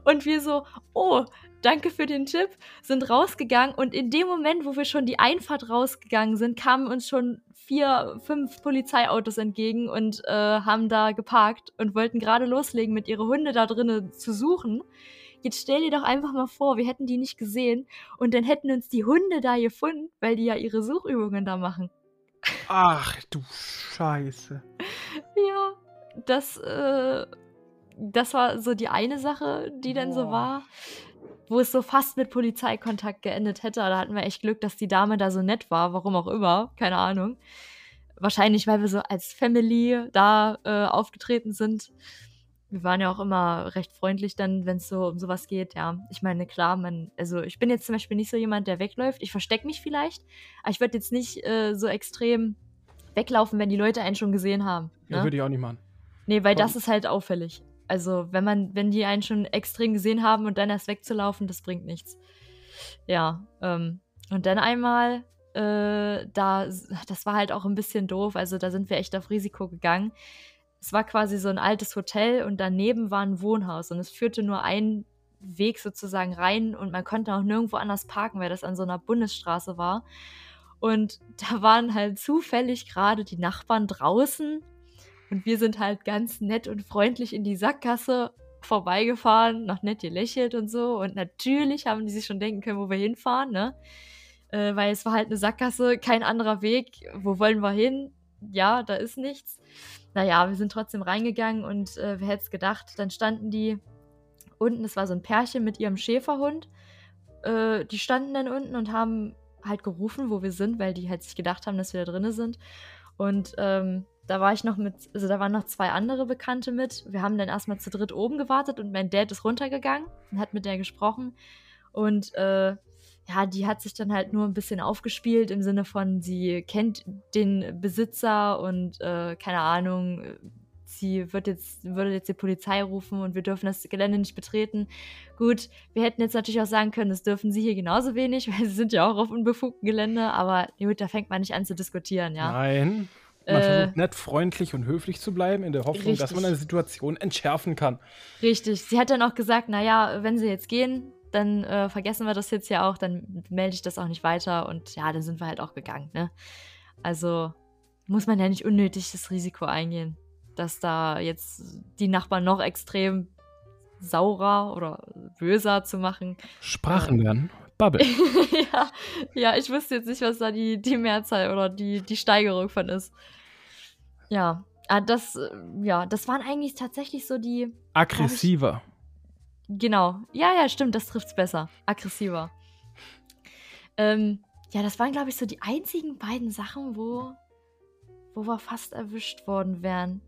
und wir so, oh, danke für den Tipp, sind rausgegangen und in dem Moment, wo wir schon die Einfahrt rausgegangen sind, kamen uns schon vier, fünf Polizeiautos entgegen und äh, haben da geparkt und wollten gerade loslegen, mit ihren Hunde da drinnen zu suchen. Jetzt stell dir doch einfach mal vor, wir hätten die nicht gesehen und dann hätten uns die Hunde da gefunden, weil die ja ihre Suchübungen da machen. Ach du Scheiße. Ja, das, äh, das war so die eine Sache, die dann so Boah. war, wo es so fast mit Polizeikontakt geendet hätte. Da hatten wir echt Glück, dass die Dame da so nett war, warum auch immer, keine Ahnung. Wahrscheinlich, weil wir so als Family da äh, aufgetreten sind. Wir waren ja auch immer recht freundlich dann, wenn es so um sowas geht. Ja, ich meine, klar, man, also ich bin jetzt zum Beispiel nicht so jemand, der wegläuft. Ich verstecke mich vielleicht, aber ich würde jetzt nicht äh, so extrem weglaufen, wenn die Leute einen schon gesehen haben. Ja, Ne? würde ich auch nicht machen. Nee, weil Warum? das ist halt auffällig. Also, wenn man, wenn die einen schon extrem gesehen haben und dann erst wegzulaufen, das bringt nichts. Ja, ähm, und dann einmal, äh, da, das war halt auch ein bisschen doof, also da sind wir echt auf Risiko gegangen. Es war quasi so ein altes Hotel und daneben war ein Wohnhaus und es führte nur einen Weg sozusagen rein und man konnte auch nirgendwo anders parken, weil das an so einer Bundesstraße war. Und da waren halt zufällig gerade die Nachbarn draußen und wir sind halt ganz nett und freundlich in die Sackgasse vorbeigefahren, noch nett gelächelt und so. Und natürlich haben die sich schon denken können, wo wir hinfahren, ne? Äh, weil es war halt eine Sackgasse, kein anderer Weg. Wo wollen wir hin? Ja, da ist nichts. Naja, wir sind trotzdem reingegangen und äh, wer hätte es gedacht, dann standen die unten, es war so ein Pärchen mit ihrem Schäferhund. Äh, die standen dann unten und haben halt gerufen, wo wir sind, weil die halt sich gedacht haben, dass wir da drinnen sind. Und ähm, da war ich noch mit, also da waren noch zwei andere Bekannte mit. Wir haben dann erstmal zu dritt oben gewartet und mein Dad ist runtergegangen und hat mit der gesprochen. Und äh, ja, die hat sich dann halt nur ein bisschen aufgespielt im Sinne von, sie kennt den Besitzer und äh, keine Ahnung, sie wird jetzt, würde jetzt die Polizei rufen und wir dürfen das Gelände nicht betreten. Gut, wir hätten jetzt natürlich auch sagen können, das dürfen sie hier genauso wenig, weil sie sind ja auch auf unbefugtem Gelände, aber gut, da fängt man nicht an zu diskutieren, ja. Nein. Man Äh, versucht nett, freundlich und höflich zu bleiben, in der Hoffnung, dass man Richtig. eine Situation entschärfen kann. Richtig. Sie hat dann auch gesagt, naja, wenn sie jetzt gehen, dann äh, vergessen wir das jetzt ja auch, dann melde ich das auch nicht weiter und ja, dann sind wir halt auch gegangen, ne? Also muss man ja nicht unnötig das Risiko eingehen, dass da jetzt die Nachbarn noch extrem saurer oder böser zu machen. Sprachen lernen. Bubble. ja, ja, ich wüsste jetzt nicht, was da die, die Mehrzahl oder die, die Steigerung von ist. Ja, ah, das, äh, ja, das waren eigentlich tatsächlich so die, Aggressiver. Genau. Ja, ja, stimmt, das trifft's besser. Aggressiver. Ähm, ja, das waren, glaube ich, so die einzigen beiden Sachen, wo, wo wir fast erwischt worden wären.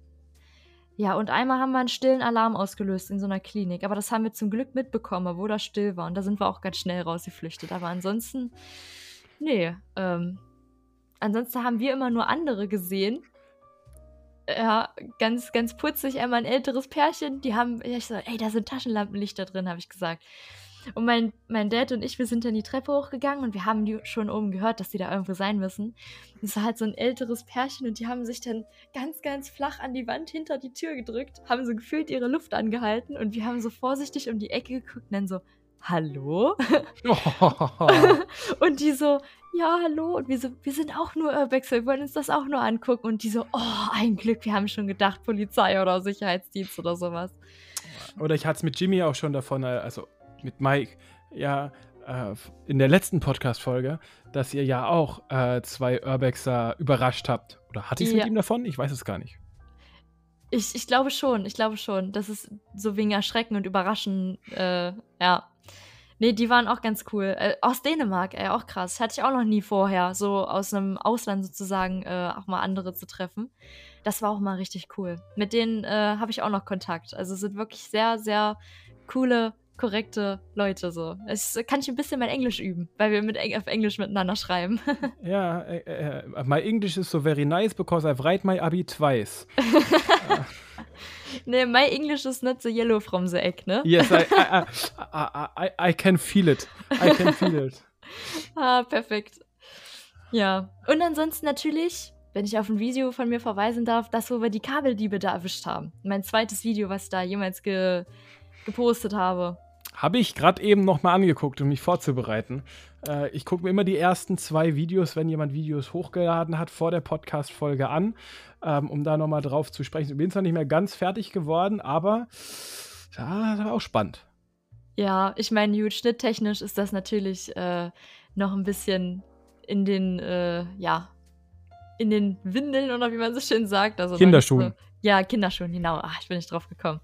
Ja, und einmal haben wir einen stillen Alarm ausgelöst in so einer Klinik. Aber das haben wir zum Glück mitbekommen, obwohl das still war. Und da sind wir auch ganz schnell rausgeflüchtet. Aber ansonsten, nee. Ähm, ansonsten haben wir immer nur andere gesehen. Ja, ganz, ganz putzig, einmal ein älteres Pärchen, die haben, ich so, ey, da sind Taschenlampenlichter drin, habe ich gesagt. Und mein, mein Dad und ich, wir sind dann die Treppe hochgegangen und wir haben die schon oben gehört, dass die da irgendwo sein müssen. Es war halt so ein älteres Pärchen und die haben sich dann ganz, ganz flach an die Wand hinter die Tür gedrückt, haben so gefühlt ihre Luft angehalten und wir haben so vorsichtig um die Ecke geguckt und dann so, hallo? und die so, ja, hallo. Und wir so, wir sind auch nur Urbexer, wir wollen uns das auch nur angucken. Und die so, oh, ein Glück, wir haben schon gedacht, Polizei oder Sicherheitsdienst oder sowas. Oder ich hatte es mit Jimmy auch schon davon, also mit Mike, ja, äh, in der letzten Podcast-Folge, dass ihr ja auch äh, zwei Urbexer überrascht habt. Oder hatte ich es Ja. mit ihm davon? Ich weiß es gar nicht. Ich, ich glaube schon, ich glaube schon. Das ist so wegen Erschrecken und Überraschen, äh, ja. Nee, die waren auch ganz cool. Äh, aus Dänemark, ey, auch krass. Hatte ich auch noch nie vorher, so aus einem Ausland sozusagen äh, auch mal andere zu treffen. Das war auch mal richtig cool. Mit denen äh, habe ich auch noch Kontakt. Also sind wirklich sehr, sehr coole, korrekte Leute so. Es kann ich ein bisschen mein Englisch üben, weil wir mit auf Englisch miteinander schreiben. Ja, äh, äh, my English is so very nice because I've write my Abi twice. nee, my English is not so yellow from the egg, ne? Yes, I, I, I, I, I can feel it. I can feel it. Ah, perfekt. Ja. Und ansonsten natürlich wenn ich auf ein Video von mir verweisen darf, das, wo wir die Kabeldiebe da erwischt haben. Mein zweites Video, was ich da jemals ge gepostet habe. Habe ich gerade eben nochmal angeguckt, um mich vorzubereiten. Äh, ich gucke mir immer die ersten zwei Videos, wenn jemand Videos hochgeladen hat, vor der Podcast-Folge an, ähm, um da nochmal drauf zu sprechen. Ich bin zwar nicht mehr ganz fertig geworden, aber ja, das war auch spannend. Ja, ich meine, gut, schnitttechnisch ist das natürlich äh, noch ein bisschen in den, äh, ja, in den Windeln oder wie man so schön sagt. Also Kinderschuhen. So, ja, Kinderschuhen, genau. Ach, ich bin nicht drauf gekommen.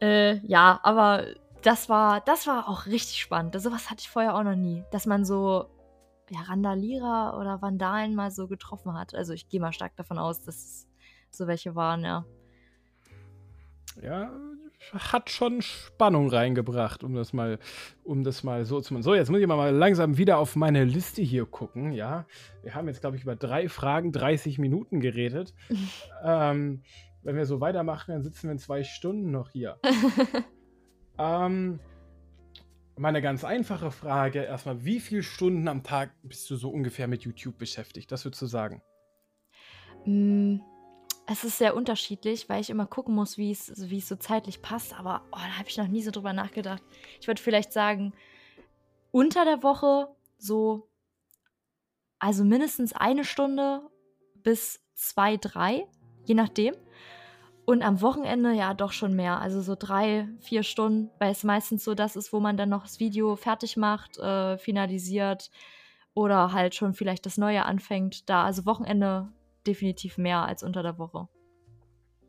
Äh, ja, aber das war, das war auch richtig spannend. Sowas hatte ich vorher auch noch nie. Dass man so ja, Randalierer oder Vandalen mal so getroffen hat. Also ich gehe mal stark davon aus, dass es so welche waren, ja. Ja, hat schon Spannung reingebracht, um das mal, um das mal so zu machen. So, jetzt muss ich mal langsam wieder auf meine Liste hier gucken. Ja, wir haben jetzt, glaube ich, über drei Fragen 30 Minuten geredet. ähm, wenn wir so weitermachen, dann sitzen wir in zwei Stunden noch hier. ähm, meine ganz einfache Frage erstmal, wie viele Stunden am Tag bist du so ungefähr mit YouTube beschäftigt? Das würdest du sagen? Mm, es ist sehr unterschiedlich, weil ich immer gucken muss, wie es, wie es so zeitlich passt. Aber oh, da habe ich noch nie so drüber nachgedacht. Ich würde vielleicht sagen, unter der Woche so, also mindestens eine Stunde bis zwei, drei, je nachdem. Und am Wochenende ja doch schon mehr, also so drei, vier Stunden, weil es meistens so das ist, wo man dann noch das Video fertig macht, äh, finalisiert oder halt schon vielleicht das Neue anfängt. Da, also Wochenende definitiv mehr als unter der Woche.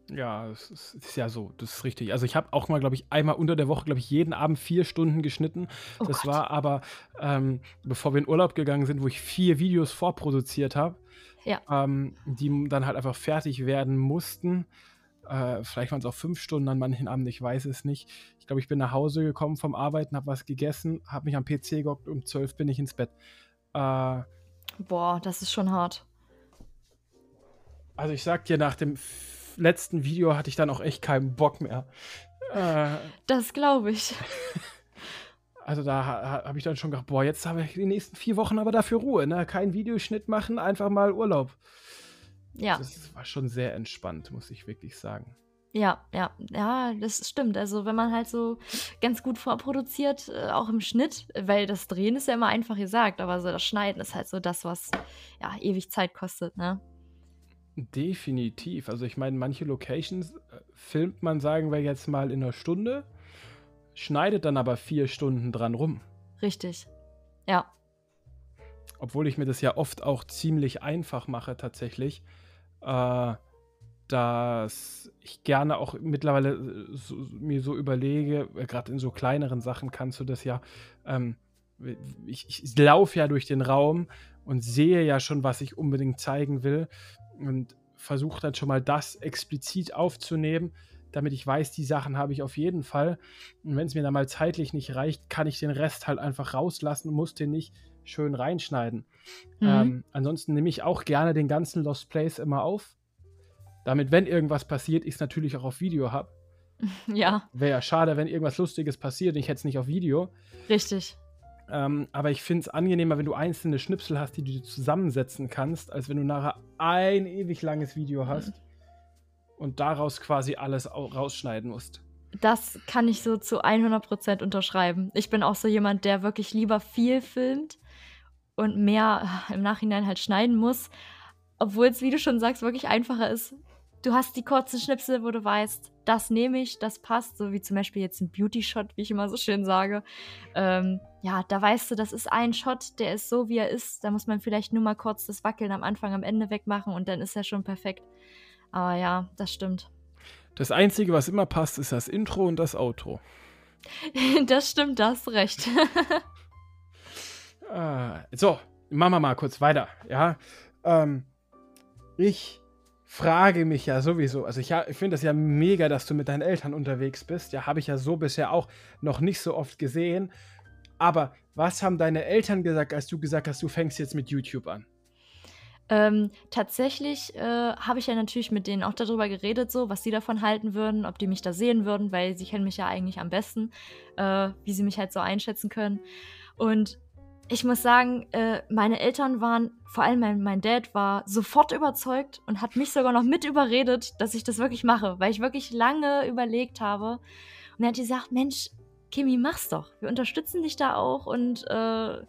Ja, es ist, ist, ja so, das ist richtig. Also ich habe auch mal, glaube ich, einmal unter der Woche, glaube ich, jeden Abend vier Stunden geschnitten. Oh das Gott. war aber, ähm, bevor wir in Urlaub gegangen sind, wo ich vier Videos vorproduziert habe, ja. ähm, die dann halt einfach fertig werden mussten. Äh, vielleicht waren es auch fünf Stunden an manchen Abend, ich weiß es nicht. Ich glaube, ich bin nach Hause gekommen vom Arbeiten, habe was gegessen, habe mich am PC gehockt, um zwölf bin ich ins Bett. Äh, Boah, das ist schon hart. Also ich sag dir, nach dem letzten Video hatte ich dann auch echt keinen Bock mehr. Äh, das glaube ich. Also da ha, habe ich dann schon gedacht, boah, jetzt habe ich die nächsten vier Wochen aber dafür Ruhe, ne? Kein Videoschnitt machen, einfach mal Urlaub. Ja. Das war schon sehr entspannt, muss ich wirklich sagen. Ja, ja, ja, das stimmt. Also wenn man halt so ganz gut vorproduziert, äh, auch im Schnitt, weil das Drehen ist ja immer einfach gesagt, aber so das Schneiden ist halt so das, was ja ewig Zeit kostet, ne? Definitiv. Also ich meine, manche Locations äh, filmt man, sagen wir jetzt mal, in einer Stunde, schneidet dann aber vier Stunden dran rum. Richtig. Ja. Obwohl ich mir das ja oft auch ziemlich einfach mache tatsächlich äh, dass ich gerne auch mittlerweile äh, so, mir so überlege, äh, gerade in so kleineren Sachen kannst du das ja, ähm, ich, ich laufe ja durch den Raum und sehe ja schon, was ich unbedingt zeigen will und versuche dann schon mal das explizit aufzunehmen, damit ich weiß, die Sachen habe ich auf jeden Fall. Und wenn es mir dann mal zeitlich nicht reicht, kann ich den Rest halt einfach rauslassen, muss den nicht schön reinschneiden. Mhm. Ähm, ansonsten nehme ich auch gerne den ganzen Lost Place immer auf. Damit, wenn irgendwas passiert, ich es natürlich auch auf Video habe. Ja. Wäre ja schade, wenn irgendwas Lustiges passiert und ich hätte es nicht auf Video. Richtig. Ähm, aber ich finde es angenehmer, wenn du einzelne Schnipsel hast, die du zusammensetzen kannst, als wenn du nachher ein ewig langes Video hast mhm. und daraus quasi alles rausschneiden musst. Das kann ich so zu 100% unterschreiben. Ich bin auch so jemand, der wirklich lieber viel filmt und mehr im Nachhinein halt schneiden muss. Obwohl es, wie du schon sagst, wirklich einfacher ist. Du hast die kurzen Schnipsel, wo du weißt, das nehme ich, das passt, so wie zum Beispiel jetzt ein Beauty-Shot, wie ich immer so schön sage. Ähm, ja, da weißt du, das ist ein Shot, der ist so, wie er ist. Da muss man vielleicht nur mal kurz das Wackeln am Anfang, am Ende wegmachen und dann ist er schon perfekt. Aber ja, das stimmt. Das Einzige, was immer passt, ist das Intro und das Outro. das stimmt, da hast recht. äh, so, machen wir mal kurz weiter. Ja, ähm, ich frage mich ja sowieso, also ich, ich finde es ja mega, dass du mit deinen Eltern unterwegs bist. Ja, habe ich ja so bisher auch noch nicht so oft gesehen. Aber was haben deine Eltern gesagt, als du gesagt hast, du fängst jetzt mit YouTube an? Ähm, tatsächlich äh, habe ich ja natürlich mit denen auch darüber geredet, so was sie davon halten würden, ob die mich da sehen würden, weil sie kennen mich ja eigentlich am besten, äh, wie sie mich halt so einschätzen können. Und ich muss sagen, äh, meine Eltern waren, vor allem mein, mein Dad war sofort überzeugt und hat mich sogar noch mit überredet, dass ich das wirklich mache, weil ich wirklich lange überlegt habe. Und er hat gesagt, Mensch, Kimi, mach's doch. Wir unterstützen dich da auch und äh,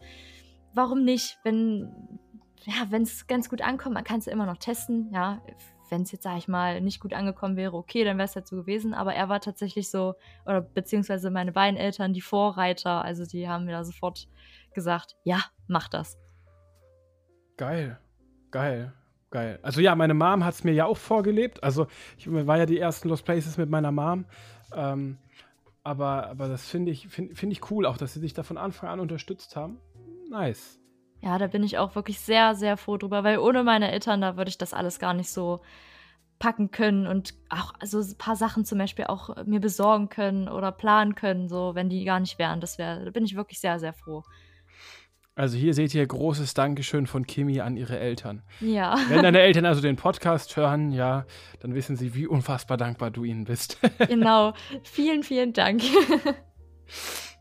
warum nicht? Wenn ja, es ganz gut ankommt, man kann es ja immer noch testen. Ja, wenn es jetzt, sag ich mal, nicht gut angekommen wäre, okay, dann wäre es halt so gewesen. Aber er war tatsächlich so, oder beziehungsweise meine beiden Eltern, die Vorreiter, also die haben mir da sofort gesagt, ja, mach das. Geil, geil, geil. Also ja, meine Mom hat es mir ja auch vorgelebt. Also ich war ja die ersten Lost Places mit meiner Mom. Ähm, aber, aber das finde ich, find, find ich cool, auch dass sie sich da von Anfang an unterstützt haben. Nice. Ja, da bin ich auch wirklich sehr, sehr froh drüber, weil ohne meine Eltern, da würde ich das alles gar nicht so packen können und auch so ein paar Sachen zum Beispiel auch mir besorgen können oder planen können, so wenn die gar nicht wären. Das wäre, da bin ich wirklich sehr, sehr froh. Also hier seht ihr großes Dankeschön von Kimi an ihre Eltern. Ja. Wenn deine Eltern also den Podcast hören, ja, dann wissen sie, wie unfassbar dankbar du ihnen bist. genau. Vielen, vielen Dank.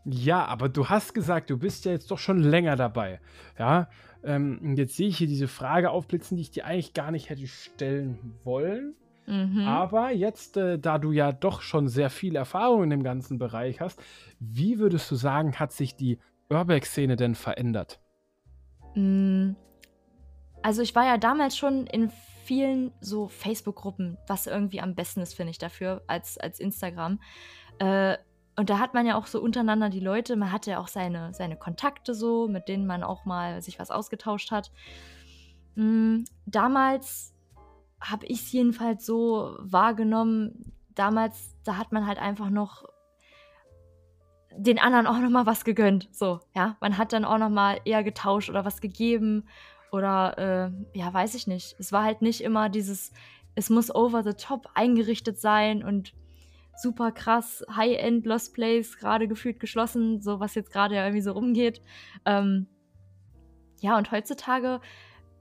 Ja, aber du hast gesagt, du bist ja jetzt doch schon länger dabei. Ja, ähm, jetzt sehe ich hier diese Frage aufblitzen, die ich dir eigentlich gar nicht hätte stellen wollen. Mhm. Aber jetzt, äh, da du ja doch schon sehr viel Erfahrung in dem ganzen Bereich hast, wie würdest du sagen, hat sich die Urbex-Szene denn verändert? Mm, also ich war ja damals schon in vielen so Facebook-Gruppen, was irgendwie am besten ist, finde ich, dafür als, als Instagram. Äh, und da hat man ja auch so untereinander die Leute, man hatte ja auch seine, seine Kontakte so, mit denen man auch mal sich was ausgetauscht hat. Mhm, damals habe ich es jedenfalls so wahrgenommen, damals, da hat man halt einfach noch den anderen auch noch mal was gegönnt, so, ja. Man hat dann auch noch mal eher getauscht oder was gegeben oder, äh, ja, weiß ich nicht. Es war halt nicht immer dieses, es muss over the top eingerichtet sein und super krass High-End Lost Place, gerade gefühlt geschlossen, so was jetzt gerade ja irgendwie so rumgeht. Ähm, ja, und heutzutage,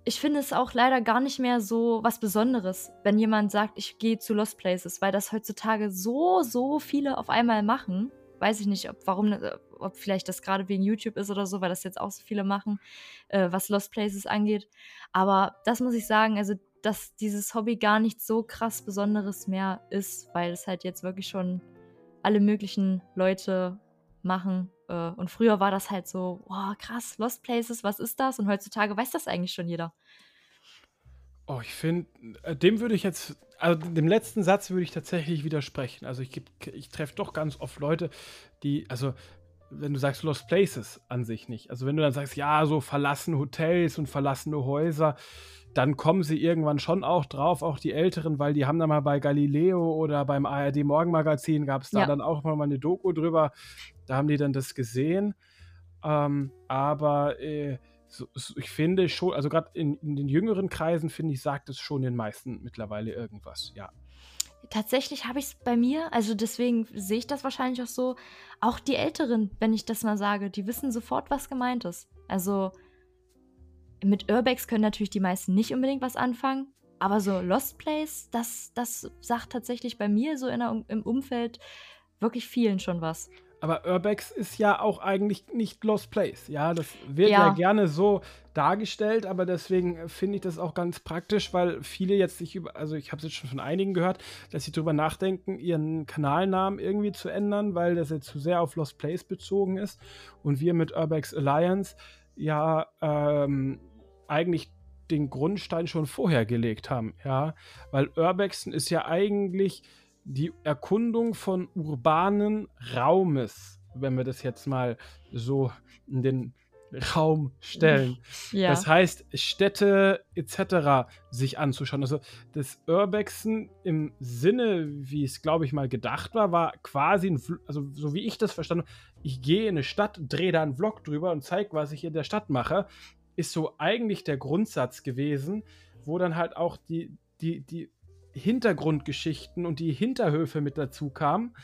ich finde es auch leider gar nicht mehr so was Besonderes, wenn jemand sagt, ich gehe zu Lost Places, weil das heutzutage so, so viele auf einmal machen. Weiß ich nicht, ob warum, äh, ob vielleicht das gerade wegen YouTube ist oder so, weil das jetzt auch so viele machen, äh, was Lost Places angeht. Aber das muss ich sagen, also dass dieses Hobby gar nicht so krass Besonderes mehr ist, weil es halt jetzt wirklich schon alle möglichen Leute machen. Äh, und früher war das halt so, wow, krass, Lost Places, was ist das? Und heutzutage weiß das eigentlich schon jeder. Oh, ich finde, äh, dem würde ich jetzt, also dem letzten Satz würde ich tatsächlich widersprechen. Also ich, ich treffe doch ganz oft Leute, die, also wenn du sagst Lost Places an sich nicht. Also wenn du dann sagst, ja, so verlassene Hotels und verlassene Häuser, dann kommen sie irgendwann schon auch drauf, auch die Älteren, weil die haben dann mal bei Galileo oder beim ARD Morgenmagazin gab es da ja. dann auch mal eine Doku drüber. Da haben die dann das gesehen. Ähm, aber äh, so, so, ich finde schon, also gerade in, in, den jüngeren Kreisen, finde ich, sagt es schon den meisten mittlerweile irgendwas, ja. Tatsächlich habe ich es bei mir, also deswegen sehe ich das wahrscheinlich auch so. Auch die Älteren, wenn ich das mal sage, die wissen sofort, was gemeint ist. Also mit Urbex können natürlich die meisten nicht unbedingt was anfangen. Aber so Lost Place, das, das sagt tatsächlich bei mir so in der, im Umfeld wirklich vielen schon was. Aber Urbex ist ja auch eigentlich nicht Lost Place. Ja, das wird ja, ja gerne so dargestellt, aber deswegen finde ich das auch ganz praktisch, weil viele jetzt sich über, also ich habe es jetzt schon von einigen gehört, dass sie darüber nachdenken, ihren Kanalnamen irgendwie zu ändern, weil das jetzt zu sehr auf Lost Place bezogen ist. Und wir mit Urbex Alliance ja ähm, eigentlich den Grundstein schon vorher gelegt haben, ja, weil Urbexen ist ja eigentlich die Erkundung von urbanen Raumes, wenn wir das jetzt mal so in den Raum stellen. Ja. Das heißt, Städte etc. sich anzuschauen. Also das Urbexen im Sinne, wie es, glaube ich, mal gedacht war, war quasi, ein, also so wie ich das verstanden habe, ich gehe in eine Stadt, drehe da einen Vlog drüber und zeige, was ich in der Stadt mache ist so eigentlich der Grundsatz gewesen, wo dann halt auch die, die, die Hintergrundgeschichten und die Hinterhöfe mit dazu kamen.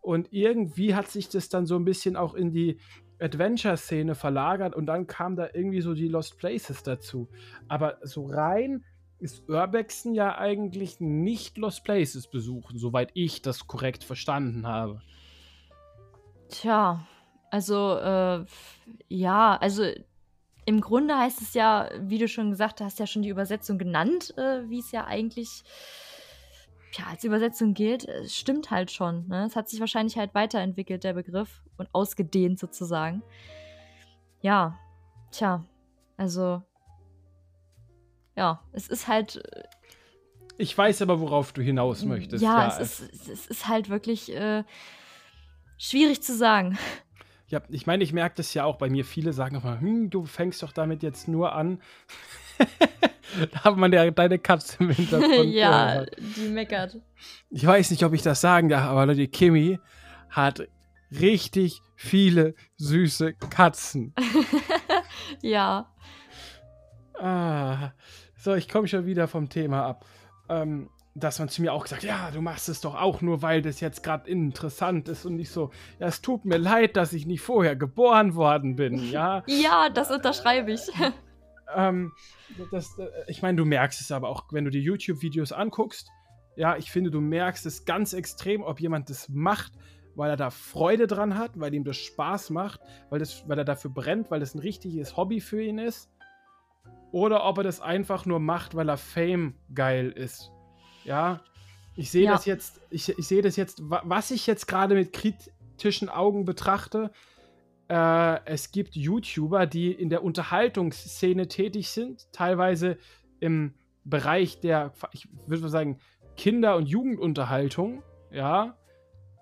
Und irgendwie hat sich das dann so ein bisschen auch in die Adventure-Szene verlagert und dann kam da irgendwie so die Lost Places dazu. Aber so rein ist Urbexen ja eigentlich nicht Lost Places besuchen, soweit ich das korrekt verstanden habe. Tja, also äh, ja, also im Grunde heißt es ja, wie du schon gesagt hast, ja schon die Übersetzung genannt, äh, wie es ja eigentlich ja, als Übersetzung gilt. Es stimmt halt schon. Ne? Es hat sich wahrscheinlich halt weiterentwickelt, der Begriff, und ausgedehnt sozusagen. Ja, tja, also ja, es ist halt. Äh, ich weiß aber, worauf du hinaus möchtest. Ja, ja es, ist, es ist halt wirklich äh, schwierig zu sagen. Ja, ich meine, ich merke das ja auch bei mir. Viele sagen immer, hm, du fängst doch damit jetzt nur an. da hat man ja deine Katze im Hintergrund. ja, die meckert. Ich weiß nicht, ob ich das sagen darf, aber Leute, Kimi hat richtig viele süße Katzen. ja. Ah, so, ich komme schon wieder vom Thema ab. Ähm, dass man zu mir auch gesagt, ja, du machst es doch auch nur, weil das jetzt gerade interessant ist und nicht so, ja, es tut mir leid, dass ich nicht vorher geboren worden bin, ja. ja, das unterschreibe ich. ähm, das, äh, ich meine, du merkst es aber auch, wenn du die YouTube-Videos anguckst, ja, ich finde, du merkst es ganz extrem, ob jemand das macht, weil er da Freude dran hat, weil ihm das Spaß macht, weil, das, weil er dafür brennt, weil das ein richtiges Hobby für ihn ist oder ob er das einfach nur macht, weil er Fame geil ist. Ja, ich sehe ja. das jetzt, ich, ich sehe das jetzt, was ich jetzt gerade mit kritischen Augen betrachte. Äh, es gibt YouTuber, die in der Unterhaltungsszene tätig sind, teilweise im Bereich der, ich würde mal sagen, Kinder- und Jugendunterhaltung, ja,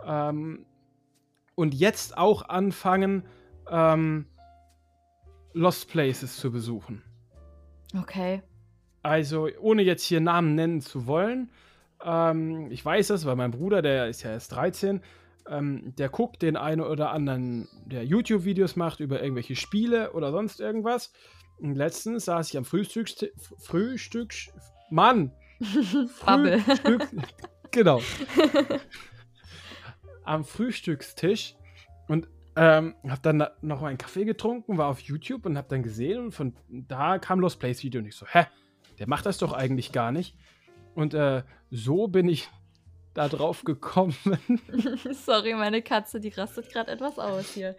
ähm, und jetzt auch anfangen, ähm, Lost Places zu besuchen. Okay. Also, ohne jetzt hier Namen nennen zu wollen, ähm, ich weiß das, weil mein Bruder, der ist ja erst 13, ähm, der guckt den einen oder anderen, der YouTube-Videos macht über irgendwelche Spiele oder sonst irgendwas. Und letztens saß ich am Frühstückstisch. Frühstück. Mann! Frühstück. genau. am Frühstückstisch und ähm, hab dann noch mal einen Kaffee getrunken, war auf YouTube und hab dann gesehen und von da kam Lost Place Video und ich so, hä, der macht das doch eigentlich gar nicht. Und äh, so bin ich da drauf gekommen. Sorry, meine Katze, die rastet gerade etwas aus hier.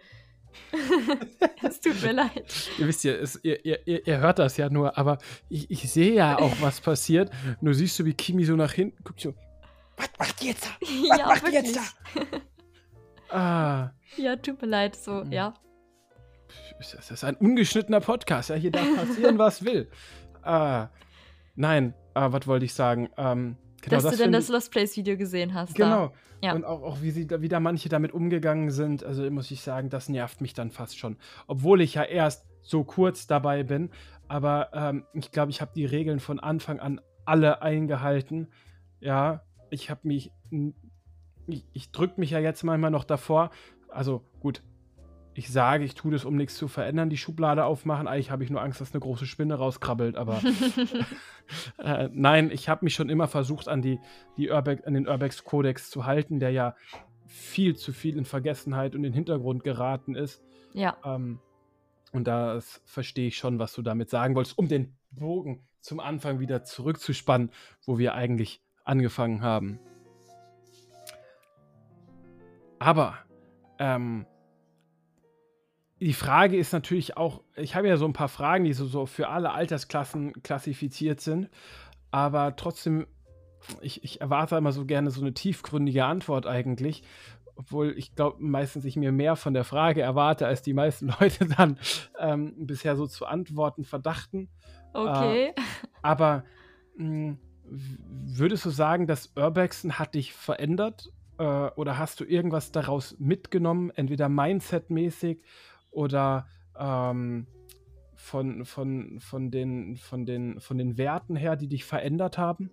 es tut mir leid. Ihr wisst ja, es, ihr, ihr, ihr, hört das ja nur, aber ich, ich sehe ja auch, was passiert. Nur siehst du, wie Kimi so nach hinten guckt, so, was macht die jetzt da? Was ja, macht wirklich. die jetzt da? Ah. Ja, tut mir leid, so, mhm. ja. Das ist ein ungeschnittener Podcast, ja, hier darf passieren, was will. Ah, nein, ah, was wollte ich sagen? Ähm, genau, Dass das du denn das Lost Place Video gesehen hast. Genau. Ja. Und auch, auch wie, sie, wie da manche damit umgegangen sind, also muss ich sagen, das nervt mich dann fast schon. Obwohl ich ja erst so kurz dabei bin, aber ähm, ich glaube, ich habe die Regeln von Anfang an alle eingehalten. Ja, ich habe mich ich, ich drücke mich ja jetzt manchmal noch davor. Also gut, ich sage, ich tue das, um nichts zu verändern, die Schublade aufmachen. Eigentlich habe ich nur Angst, dass eine große Spinne rauskrabbelt. Aber äh, nein, ich habe mich schon immer versucht, an, die, die Urbex, an den Urbex-Kodex zu halten, der ja viel zu viel in Vergessenheit und in den Hintergrund geraten ist. Ja. Ähm, und da verstehe ich schon, was du damit sagen wolltest, um den Bogen zum Anfang wieder zurückzuspannen, wo wir eigentlich angefangen haben. Aber ähm, die Frage ist natürlich auch, ich habe ja so ein paar Fragen, die so, so für alle Altersklassen klassifiziert sind, aber trotzdem, ich, ich erwarte immer so gerne so eine tiefgründige Antwort eigentlich, obwohl ich glaube meistens ich mir mehr von der Frage erwarte, als die meisten Leute dann ähm, bisher so zu antworten verdachten. Okay. Äh, aber mh, hm, würdest du sagen, dass Urbexen hat dich verändert äh, oder hast du irgendwas daraus mitgenommen, entweder Mindset-mäßig oder ähm, von, von, von, den, von, den, von den Werten her, die dich verändert haben?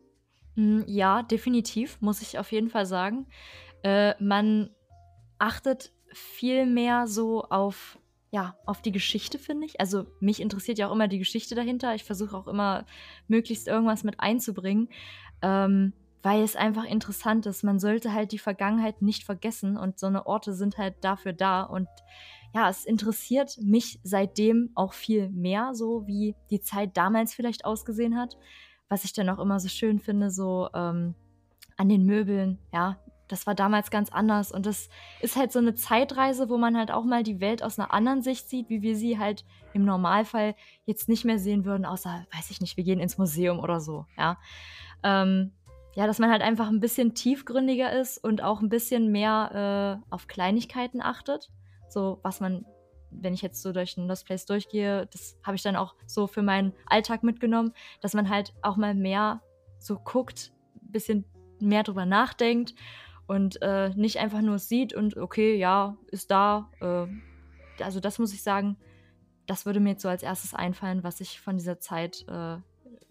Hm, ja, definitiv, muss ich auf jeden Fall sagen. Äh, man achtet viel mehr so auf, ja, auf die Geschichte, finde ich. Also mich interessiert ja auch immer die Geschichte dahinter. Ich versuche auch immer möglichst irgendwas mit einzubringen. Ähm, weil es einfach interessant ist. Man sollte halt die Vergangenheit nicht vergessen und so eine Orte sind halt dafür da und ja, es interessiert mich seitdem auch viel mehr, so wie die Zeit damals vielleicht ausgesehen hat. Was ich dann auch immer so schön finde, so ähm, an den Möbeln, ja, das war damals ganz anders. Und das ist halt so eine Zeitreise, wo man halt auch mal die Welt aus einer anderen Sicht sieht, wie wir sie halt im Normalfall jetzt nicht mehr sehen würden, außer, weiß ich nicht, wir gehen ins Museum oder so, ja. Ähm, ja, dass man halt einfach ein bisschen tiefgründiger ist und auch ein bisschen mehr äh, auf Kleinigkeiten achtet. So, was man, wenn ich jetzt so durch ein Lost Place durchgehe, das habe ich dann auch so für meinen Alltag mitgenommen, dass man halt auch mal mehr so guckt, ein bisschen mehr drüber nachdenkt und äh, nicht einfach nur sieht und okay, ja, ist da. Äh, also das muss ich sagen, das würde mir jetzt so als erstes einfallen, was ich von dieser Zeit äh,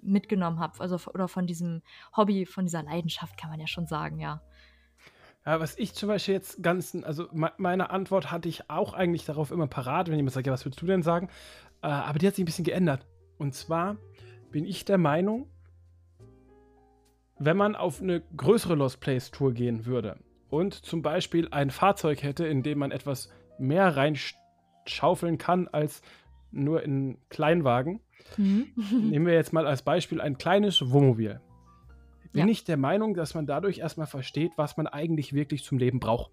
mitgenommen habe. Also oder von diesem Hobby, von dieser Leidenschaft kann man ja schon sagen, ja. Ja, was ich zum Beispiel jetzt ganz, also meine Antwort hatte ich auch eigentlich darauf immer parat, wenn jemand sagt, ja, was würdest du denn sagen? Äh, aber die hat sich ein bisschen geändert. Und zwar bin ich der Meinung, wenn man auf eine größere Lost Place Tour gehen würde und zum Beispiel ein Fahrzeug hätte, in dem man etwas mehr reinschaufeln kann als nur in Kleinwagen, mhm. nehmen wir jetzt mal als Beispiel ein kleines Wohnmobil. Bin ja. ich der Meinung, dass man dadurch erstmal versteht, was man eigentlich wirklich zum Leben braucht.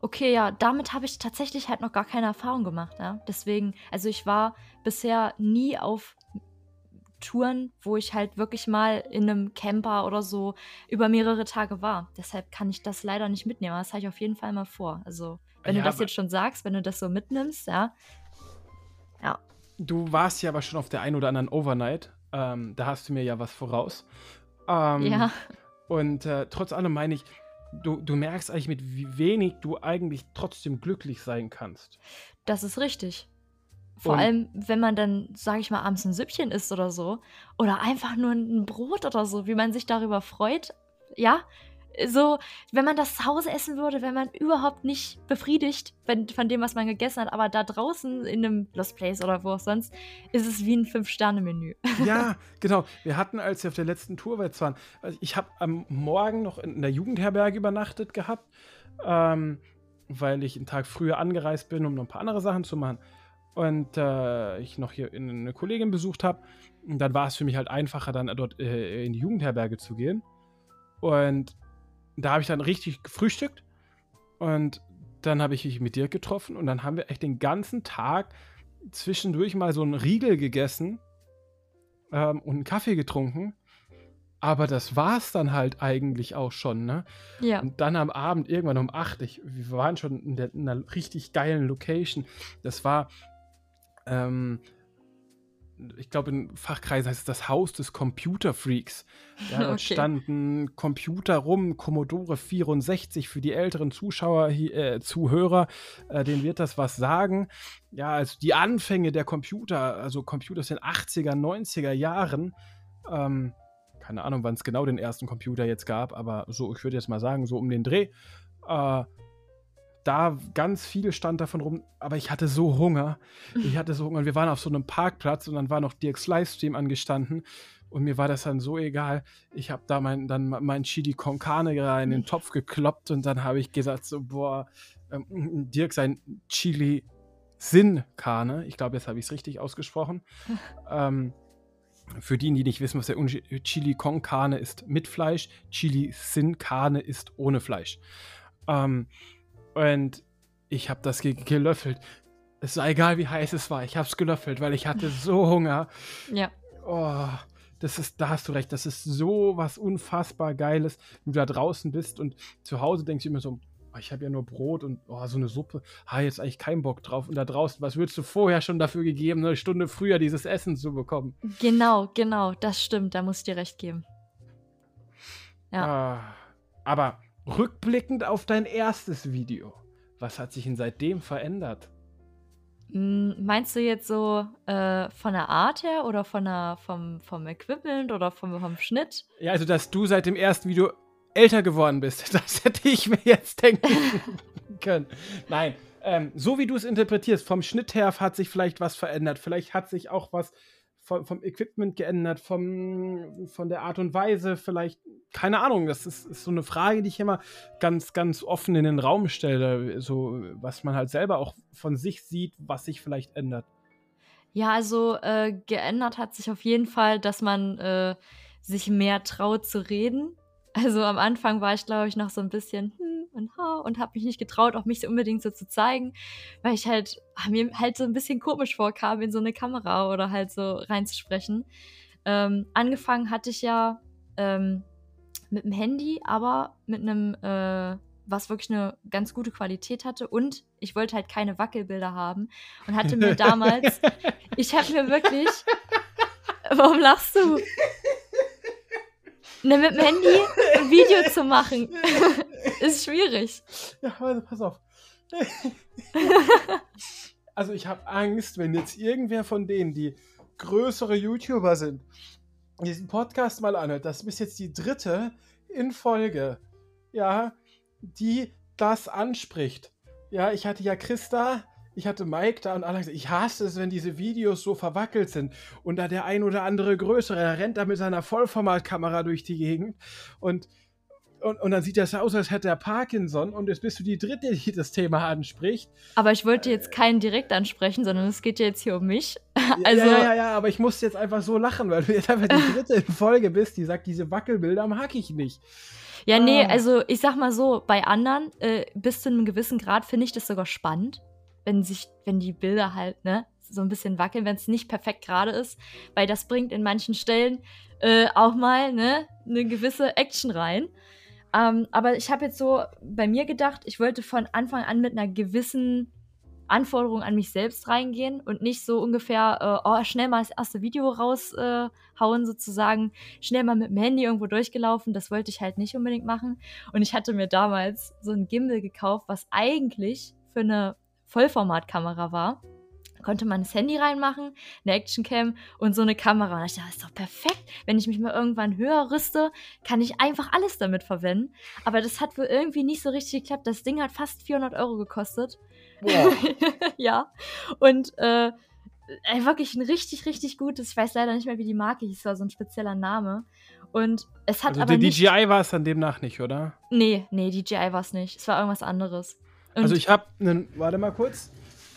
Okay, ja, damit habe ich tatsächlich halt noch gar keine Erfahrung gemacht. Ja? Deswegen, also ich war bisher nie auf Touren, wo ich halt wirklich mal in einem Camper oder so über mehrere Tage war. Deshalb kann ich das leider nicht mitnehmen. Aber das habe ich auf jeden Fall mal vor. Also, wenn ja, du das jetzt schon sagst, wenn du das so mitnimmst, ja. Ja. Du warst ja aber schon auf der einen oder anderen Overnight. Ähm, da hast du mir ja was voraus. Ähm, ja. Und äh, trotz allem meine ich, du, du merkst eigentlich, mit wie wenig du eigentlich trotzdem glücklich sein kannst. Das ist richtig. Vor und allem, wenn man dann, sage ich mal, abends ein Süppchen isst oder so. Oder einfach nur ein Brot oder so, wie man sich darüber freut. Ja, so, wenn man das zu Hause essen würde, wäre man überhaupt nicht befriedigt wenn, von dem, was man gegessen hat. Aber da draußen in einem Lost Place oder wo auch sonst, ist es wie ein Fünf-Sterne-Menü. Ja, genau. Wir hatten, als wir auf der letzten Tour waren, also ich habe am Morgen noch in der Jugendherberge übernachtet gehabt, ähm, weil ich einen Tag früher angereist bin, um noch ein paar andere Sachen zu machen und äh, ich noch hier eine Kollegin besucht habe. Und dann war es für mich halt einfacher, dann dort äh, in die Jugendherberge zu gehen. Und da habe ich dann richtig gefrühstückt. Und dann habe ich mich mit dir getroffen. Und dann haben wir echt den ganzen Tag zwischendurch mal so einen Riegel gegessen ähm, und einen Kaffee getrunken. Aber das war es dann halt eigentlich auch schon, ne? Ja. Und dann am Abend, irgendwann um 8, ich, wir waren schon in, der, in einer richtig geilen Location. Das war ähm, ich glaube, in Fachkreisen heißt es das Haus des Computerfreaks. Da okay. standen Computer rum, Commodore 64 für die älteren Zuschauer, äh, Zuhörer, äh, denen wird das was sagen. Ja, also die Anfänge der Computer, also Computer aus den 80er, 90er Jahren. Ähm, keine Ahnung, wann es genau den ersten Computer jetzt gab, aber so, ich würde jetzt mal sagen, so um den Dreh. Äh, da ganz viel stand davon rum, aber ich hatte so Hunger. Ich hatte so Hunger. Und wir waren auf so einem Parkplatz und dann war noch Dirks Livestream angestanden. Und mir war das dann so egal. Ich habe da mein, dann mein Chili con Carne in den Topf gekloppt und dann habe ich gesagt, so, boah, ähm, Dirk sein Chili Sin Carne. Ich glaube, jetzt habe ich es richtig ausgesprochen. ähm, für die, die nicht wissen, was der Chili con Carne ist mit Fleisch, Chili Sin Carne ist ohne Fleisch. Ähm, und ich habe das ge gelöffelt. Es war egal, wie heiß es war. Ich habe es gelöffelt, weil ich hatte so Hunger. Ja. Oh, das ist, da hast du recht. Das ist so was unfassbar Geiles, wenn du da draußen bist und zu Hause denkst du immer so, oh, ich habe ja nur Brot und oh, so eine Suppe. Ha, jetzt eigentlich keinen Bock drauf. Und da draußen, was würdest du vorher schon dafür gegeben, eine Stunde früher dieses Essen zu bekommen? Genau, genau, das stimmt. Da muss ich dir recht geben. Ja. Ah, aber Rückblickend auf dein erstes Video. Was hat sich denn seitdem verändert? Hm, meinst du jetzt so äh, von der Art her oder von der, vom, vom Equipment oder vom, vom Schnitt? Ja, also dass du seit dem ersten Video älter geworden bist, das hätte ich mir jetzt denken können. Nein, ähm, so wie du es interpretierst, vom Schnitt her hat sich vielleicht was verändert. Vielleicht hat sich auch was vom, vom Equipment geändert, vom, von der Art und Weise, vielleicht, keine Ahnung, das ist, ist, so eine Frage, die ich immer ganz, ganz offen in den Raum stelle, so was man halt selber auch von sich sieht, was sich vielleicht ändert. Ja, also äh, geändert hat sich auf jeden Fall, dass man äh, sich mehr traut zu reden. Also am Anfang war ich, glaube ich, noch so ein bisschen hm und ha und habe mich nicht getraut, auch mich so unbedingt so zu zeigen, weil ich halt ach, mir halt so ein bisschen komisch vorkam, in so eine Kamera oder halt so reinzusprechen. Ähm, angefangen hatte ich ja ähm, mit dem Handy, aber mit einem, äh, was wirklich eine ganz gute Qualität hatte. Und ich wollte halt keine Wackelbilder haben und hatte mir damals, ich habe mir wirklich, warum lachst du? Ne, mit dem Handy ein Video zu machen, ist schwierig. Ja, also pass auf. also ich habe Angst, wenn jetzt irgendwer von denen, die größere YouTuber sind, diesen Podcast mal anhört. Das ist jetzt die dritte in Folge, ja, die das anspricht. Ja, ich hatte ja Christa ich hatte Mike da und alle gesagt, ich hasse es, wenn diese Videos so verwackelt sind. Und da der ein oder andere größere, er rennt da mit seiner Vollformatkamera durch die Gegend und, und, und dann sieht das aus, als hätte er Parkinson und jetzt bist du die dritte, die das Thema anspricht. Aber ich wollte jetzt keinen direkt ansprechen, sondern es geht ja jetzt hier um mich. Also ja, ja, ja, aber ich muss jetzt einfach so lachen, weil du jetzt einfach die dritte in Folge bist, die sagt, diese Wackelbilder mag ich nicht. Ja, nee, ah. also ich sag mal so, bei anderen, äh, bis zu einem gewissen Grad finde ich das sogar spannend wenn sich, wenn die Bilder halt, ne, so ein bisschen wackeln, wenn es nicht perfekt gerade ist, weil das bringt in manchen Stellen äh, auch mal ne, eine gewisse Action rein. Ähm, aber ich habe jetzt so bei mir gedacht, ich wollte von Anfang an mit einer gewissen Anforderung an mich selbst reingehen und nicht so ungefähr, äh, oh, schnell mal das erste Video raushauen, äh, sozusagen, schnell mal mit dem Handy irgendwo durchgelaufen. Das wollte ich halt nicht unbedingt machen. Und ich hatte mir damals so ein Gimbal gekauft, was eigentlich für eine Vollformatkamera war, konnte man das Handy reinmachen, eine Actioncam und so eine Kamera. Und ich dachte, das ist doch perfekt. Wenn ich mich mal irgendwann höher rüste, kann ich einfach alles damit verwenden. Aber das hat wohl irgendwie nicht so richtig geklappt. Das Ding hat fast 400 Euro gekostet. Wow. ja. Und äh, wirklich ein richtig, richtig gutes, ich weiß leider nicht mehr, wie die Marke hieß, war so ein spezieller Name. Und es hat also aber. DJI war es dann demnach nicht, oder? Nee, nee, DJI war es nicht. Es war irgendwas anderes. Und also ich habe einen, warte mal kurz,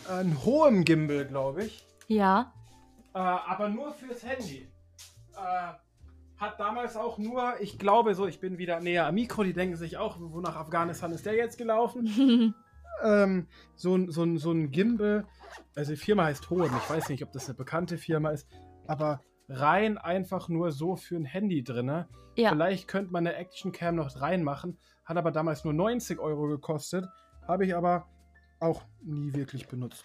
einen hohen Gimbal, glaube ich. Ja. Äh, aber nur fürs Handy. Äh, hat damals auch nur, ich glaube so, ich bin wieder näher am Mikro, die denken sich auch, wo nach Afghanistan ist der jetzt gelaufen? ähm, so, so, so ein Gimbal, also die Firma heißt Hohem, ich weiß nicht, ob das eine bekannte Firma ist, aber rein einfach nur so für ein Handy drin. Ja. Vielleicht könnte man eine Actioncam noch reinmachen, hat aber damals nur 90 Euro gekostet habe ich aber auch nie wirklich benutzt.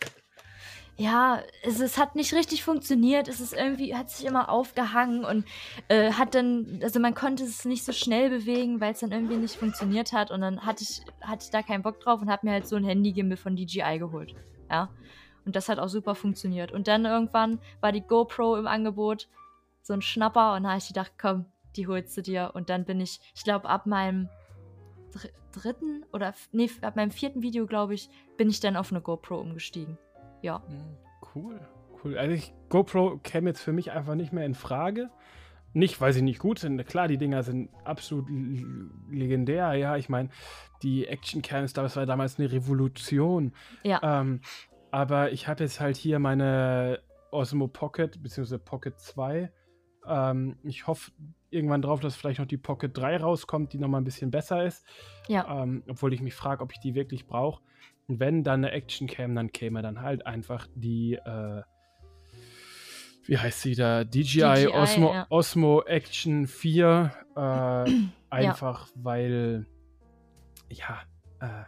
Ja, es, es, hat nicht richtig funktioniert. Es ist irgendwie, hat sich immer aufgehangen und äh, hat dann, also man konnte es nicht so schnell bewegen, weil es dann irgendwie nicht funktioniert hat. Und dann hatte ich, hatte ich da keinen Bock drauf und habe mir halt so ein Handy-Gimbal von DJI geholt. Ja. Und das hat auch super funktioniert. Und dann irgendwann war die GoPro im Angebot, so ein Schnapper, und da habe ich gedacht, komm, die holst du dir. Und dann bin ich, ich glaube, ab meinem dritten oder nee, ab meinem vierten Video, glaube ich, bin ich dann auf eine GoPro umgestiegen. Ja. Hm, cool, cool. Also ich, GoPro käme jetzt für mich einfach nicht mehr in Frage. Nicht, weil sie nicht gut sind. Klar, die Dinger sind absolut legendär. Ja, ich meine, die Action-Cams, das war damals eine Revolution. Ja. Ähm, aber ich habe jetzt halt hier meine Osmo Pocket, beziehungsweise Pocket 2. Ähm, ich hoffe, irgendwann drauf, dass vielleicht noch die Pocket 3 rauskommt, die nochmal ein bisschen besser ist. Ja. Ähm, obwohl ich mich frage, ob ich die wirklich brauche. Und wenn dann eine Action Cam, dann käme dann halt einfach die, äh, wie heißt sie da? DJI, DJI Osmo, ja. Osmo Action 4. Äh, einfach ja. weil, ja, äh,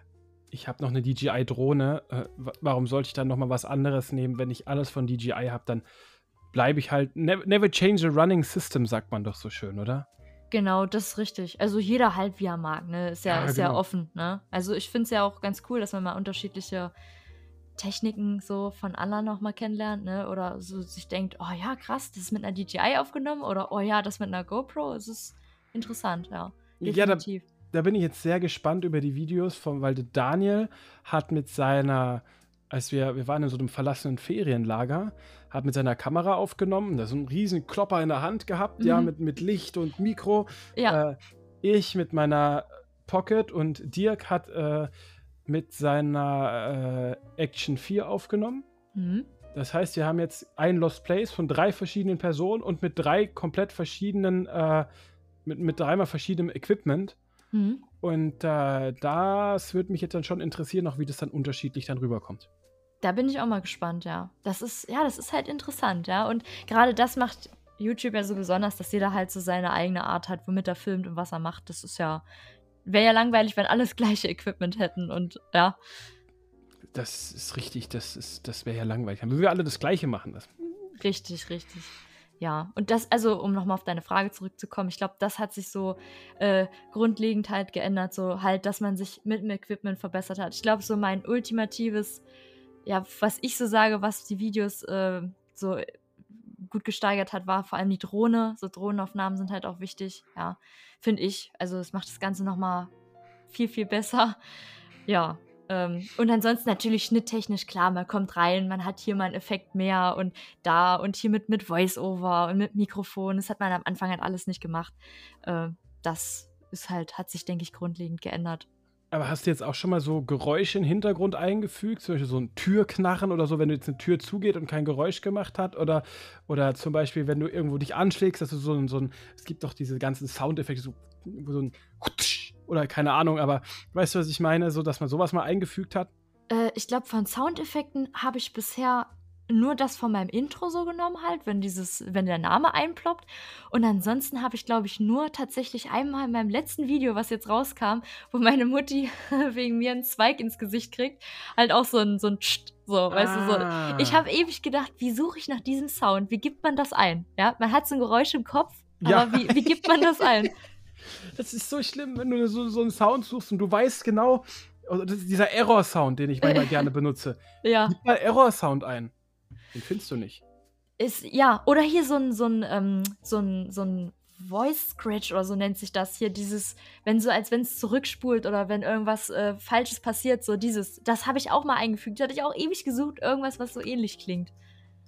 ich habe noch eine DJI-Drohne. Äh, warum sollte ich dann nochmal was anderes nehmen? Wenn ich alles von DJI habe, dann bleibe ich halt. Never, change a running system, sagt man doch so schön, oder? Genau, das ist richtig. Also jeder halt, wie er mag, ne? Ist ja, ja ist genau. ja offen, ne? Also ich finde es ja auch ganz cool, dass man mal unterschiedliche Techniken so von anderen nochmal kennenlernt, ne? Oder so sich denkt, oh ja, krass, das ist mit einer DJI aufgenommen oder oh ja, das mit einer GoPro. Es ist interessant, ja. Definitiv. Ja, da, da, bin ich jetzt sehr gespannt über die Videos von, weil Daniel hat mit seiner, als wir, wir waren in so einem verlassenen Ferienlager, hat mit seiner Kamera aufgenommen, da so einen riesen Klopper in der Hand gehabt, mhm. ja, mit, mit Licht und Mikro. Ja. Äh, ich mit meiner Pocket und Dirk hat äh, mit seiner äh, Action 4 aufgenommen. Mhm. Das heißt, wir haben jetzt ein Lost Place von drei verschiedenen Personen und mit drei komplett verschiedenen äh, mit, mit dreimal verschiedenem Equipment. Mhm. Und äh, das würde mich jetzt dann schon interessieren, auch wie das dann unterschiedlich dann rüberkommt. Da bin ich auch mal gespannt, ja. Das ist, ja, das ist halt interessant, ja. Und gerade das macht YouTube ja so besonders, dass jeder halt so seine eigene Art hat, womit er filmt und was er macht. Das ist ja, wäre ja langweilig, wenn alles gleiche Equipment hätten und ja. Das ist richtig, das, das wäre ja langweilig. Dann würden wir alle das Gleiche machen. Das. Richtig, richtig. Ja, und das, also um nochmal auf deine Frage zurückzukommen, ich glaube, das hat sich so äh, grundlegend halt geändert, so halt, dass man sich mit dem Equipment verbessert hat. Ich glaube, so mein ultimatives, ja, was ich so sage, was die Videos äh, so gut gesteigert hat, war vor allem die Drohne. So Drohnenaufnahmen sind halt auch wichtig, ja, finde ich. Also es macht das Ganze nochmal viel, viel besser. Ja, ähm, und ansonsten natürlich schnitttechnisch klar, man kommt rein, man hat hier mal einen Effekt mehr und da und hier mit, mit Voice-Over und mit Mikrofon. Das hat man am Anfang halt alles nicht gemacht. Äh, das ist halt, hat sich, denke ich, grundlegend geändert. Aber hast du jetzt auch schon mal so Geräusche im Hintergrund eingefügt? Zum Beispiel so ein Türknarren oder so, wenn du jetzt eine Tür zugeht und kein Geräusch gemacht hat? Oder, oder zum Beispiel, wenn du irgendwo dich anschlägst, dass du so ein, so ein es gibt doch diese ganzen Soundeffekte, so, so ein oder keine Ahnung, aber weißt du, was ich meine? So, dass man sowas mal eingefügt hat? Äh, ich glaube, von Soundeffekten habe ich bisher nur das von meinem Intro so genommen halt, wenn dieses, wenn der Name einploppt. Und ansonsten habe ich, glaube ich, nur tatsächlich einmal in meinem letzten Video, was jetzt rauskam, wo meine Mutti wegen mir einen Zweig ins Gesicht kriegt, halt auch so ein, so ein Tscht, so, ah. weißt du, so. Ah. Ich habe ewig gedacht, wie suche ich nach diesem Sound? Wie gibt man das ein? Ja, man hat so ein Geräusch im Kopf, aber ja. wie, wie gibt man das ein? Das ist so schlimm, wenn du so, so einen Sound suchst und du weißt genau, also dieser Error-Sound, den ich manchmal gerne benutze. Ja. Gib mal Error-Sound ein. Den findest du nicht. Ist, ja, oder hier so ein, so ein, ähm, so ein, so ein Voice Scratch oder so nennt sich das hier, dieses, wenn so, als wenn es zurückspult oder wenn irgendwas äh, Falsches passiert, so dieses, das habe ich auch mal eingefügt. Da hatte ich auch ewig gesucht, irgendwas, was so ähnlich klingt.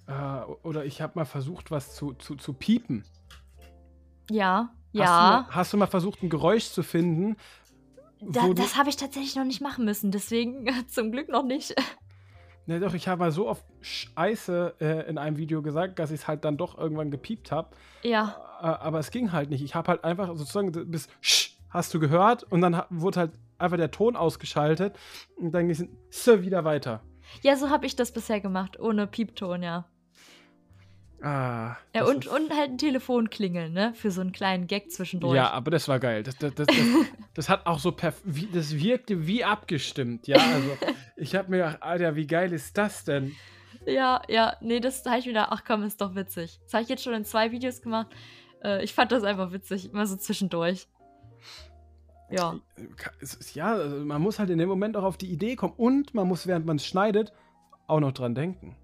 Äh, oder ich habe mal versucht, was zu, zu, zu piepen. Ja, ja. Hast du, mal, hast du mal versucht, ein Geräusch zu finden? Da, das habe ich tatsächlich noch nicht machen müssen, deswegen zum Glück noch nicht. Ne, doch, ich habe mal so oft Scheiße äh, in einem Video gesagt, dass ich es halt dann doch irgendwann gepiept habe. Ja. Äh, aber es ging halt nicht. Ich habe halt einfach sozusagen bis Sch hast du gehört und dann wurde halt einfach der Ton ausgeschaltet und dann ging es wieder weiter. Ja, so habe ich das bisher gemacht, ohne Piepton, ja. Ah. Ja, und, und halt ein Telefon klingeln, ne? Für so einen kleinen Gag zwischendurch. Ja, aber das war geil. Das, das, das, das, das hat auch so perf das wirkte wie abgestimmt, ja. Also ich habe mir gedacht, Alter, wie geil ist das denn? Ja, ja, nee, das da ich wieder, ach komm, ist doch witzig. Das habe ich jetzt schon in zwei Videos gemacht. Äh, ich fand das einfach witzig, immer so zwischendurch. Ja. Ja, also man muss halt in dem Moment auch auf die Idee kommen und man muss, während man es schneidet, auch noch dran denken.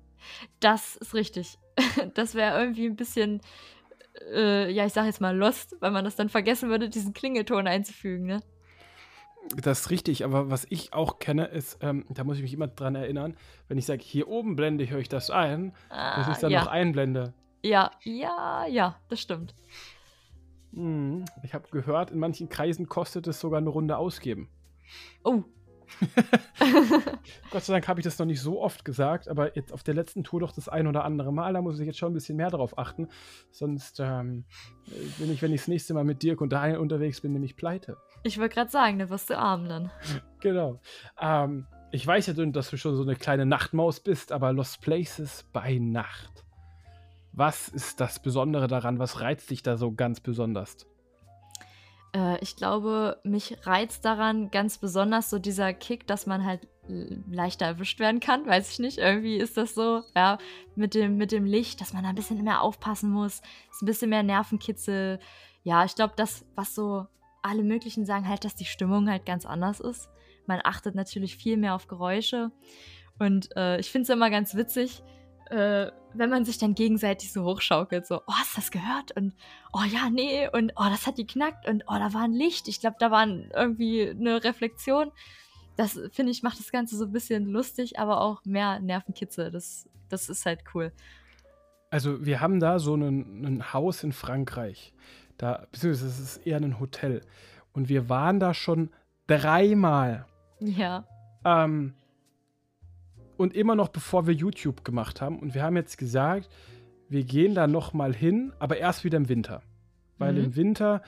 Das ist richtig. das wäre irgendwie ein bisschen, äh, ja, ich sag jetzt mal lost, weil man das dann vergessen würde, diesen Klingelton einzufügen, ne? Das ist richtig, aber was ich auch kenne, ist, ähm, da muss ich mich immer dran erinnern, wenn ich sage, hier oben blende ich euch das ein, ah, dass ich dann ja. noch einblende. Ja, ja, ja, das stimmt. Hm, ich habe gehört, in manchen Kreisen kostet es sogar eine Runde ausgeben. Oh, Gott sei Dank habe ich das noch nicht so oft gesagt, aber jetzt auf der letzten Tour doch das ein oder andere Mal. Da muss ich jetzt schon ein bisschen mehr darauf achten. Sonst ähm, bin ich, wenn ich das nächste Mal mit Dirk und Daniel unterwegs bin, nämlich pleite. Ich wollte gerade sagen, da wirst du arm dann. genau. Ähm, ich weiß ja, dass du schon so eine kleine Nachtmaus bist, aber Lost Places bei Nacht. Was ist das Besondere daran? Was reizt dich da so ganz besonders? Äh, ich glaube, mich reizt daran ganz besonders so dieser Kick, dass man halt leichter erwischt werden kann, weiß ich nicht. Irgendwie ist das so, ja, mit dem, mit dem Licht, dass man da ein bisschen mehr aufpassen muss. Ist ein bisschen mehr Nervenkitzel. Ja, ich glaube, das, was so alle möglichen sagen, halt, dass die Stimmung halt ganz anders ist. Man achtet natürlich viel mehr auf Geräusche. Und äh, ich finde es immer ganz witzig, äh, wenn man sich dann gegenseitig so hochschaukelt, so, oh, hast du das gehört? Und, oh ja, nee, und, oh, das hat geknackt und, oh, da war ein Licht. Ich glaube, da war irgendwie eine Reflexion. Das, finde ich, macht das Ganze so ein bisschen lustig, aber auch mehr Nervenkitzel. Das, das ist halt cool. Also, wir haben da so ein, ein Haus in Frankreich. Da, beziehungsweise es ist eher ein Hotel. Und wir waren da schon dreimal. Ja. Ähm, und immer noch bevor wir YouTube gemacht haben. Und wir haben jetzt gesagt, wir gehen da noch mal hin, aber erst wieder im Winter. Weil mhm. im Winter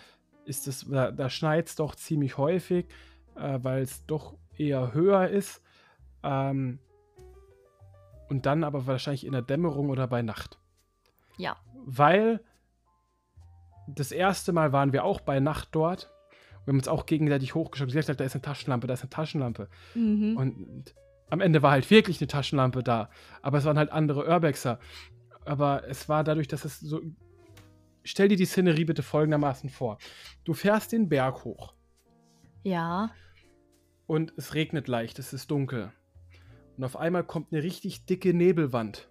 ist es, da, da schneit es doch ziemlich häufig, äh, weil es doch eher höher ist. Ähm, und dann aber wahrscheinlich in der Dämmerung oder bei Nacht. Ja. Weil das erste Mal waren wir auch bei Nacht dort. Wir haben uns auch gegenseitig hochgeschaut. Sie hat gesagt, da ist eine Taschenlampe, da ist eine Taschenlampe. Mhm. Und am Ende war halt wirklich eine Taschenlampe da. Aber es waren halt andere Urbexer. Aber es war dadurch, dass es so. Stell dir die Szenerie bitte folgendermaßen vor. Du fährst den Berg hoch Ja. und es regnet leicht, es ist dunkel. Und auf einmal kommt eine richtig dicke Nebelwand.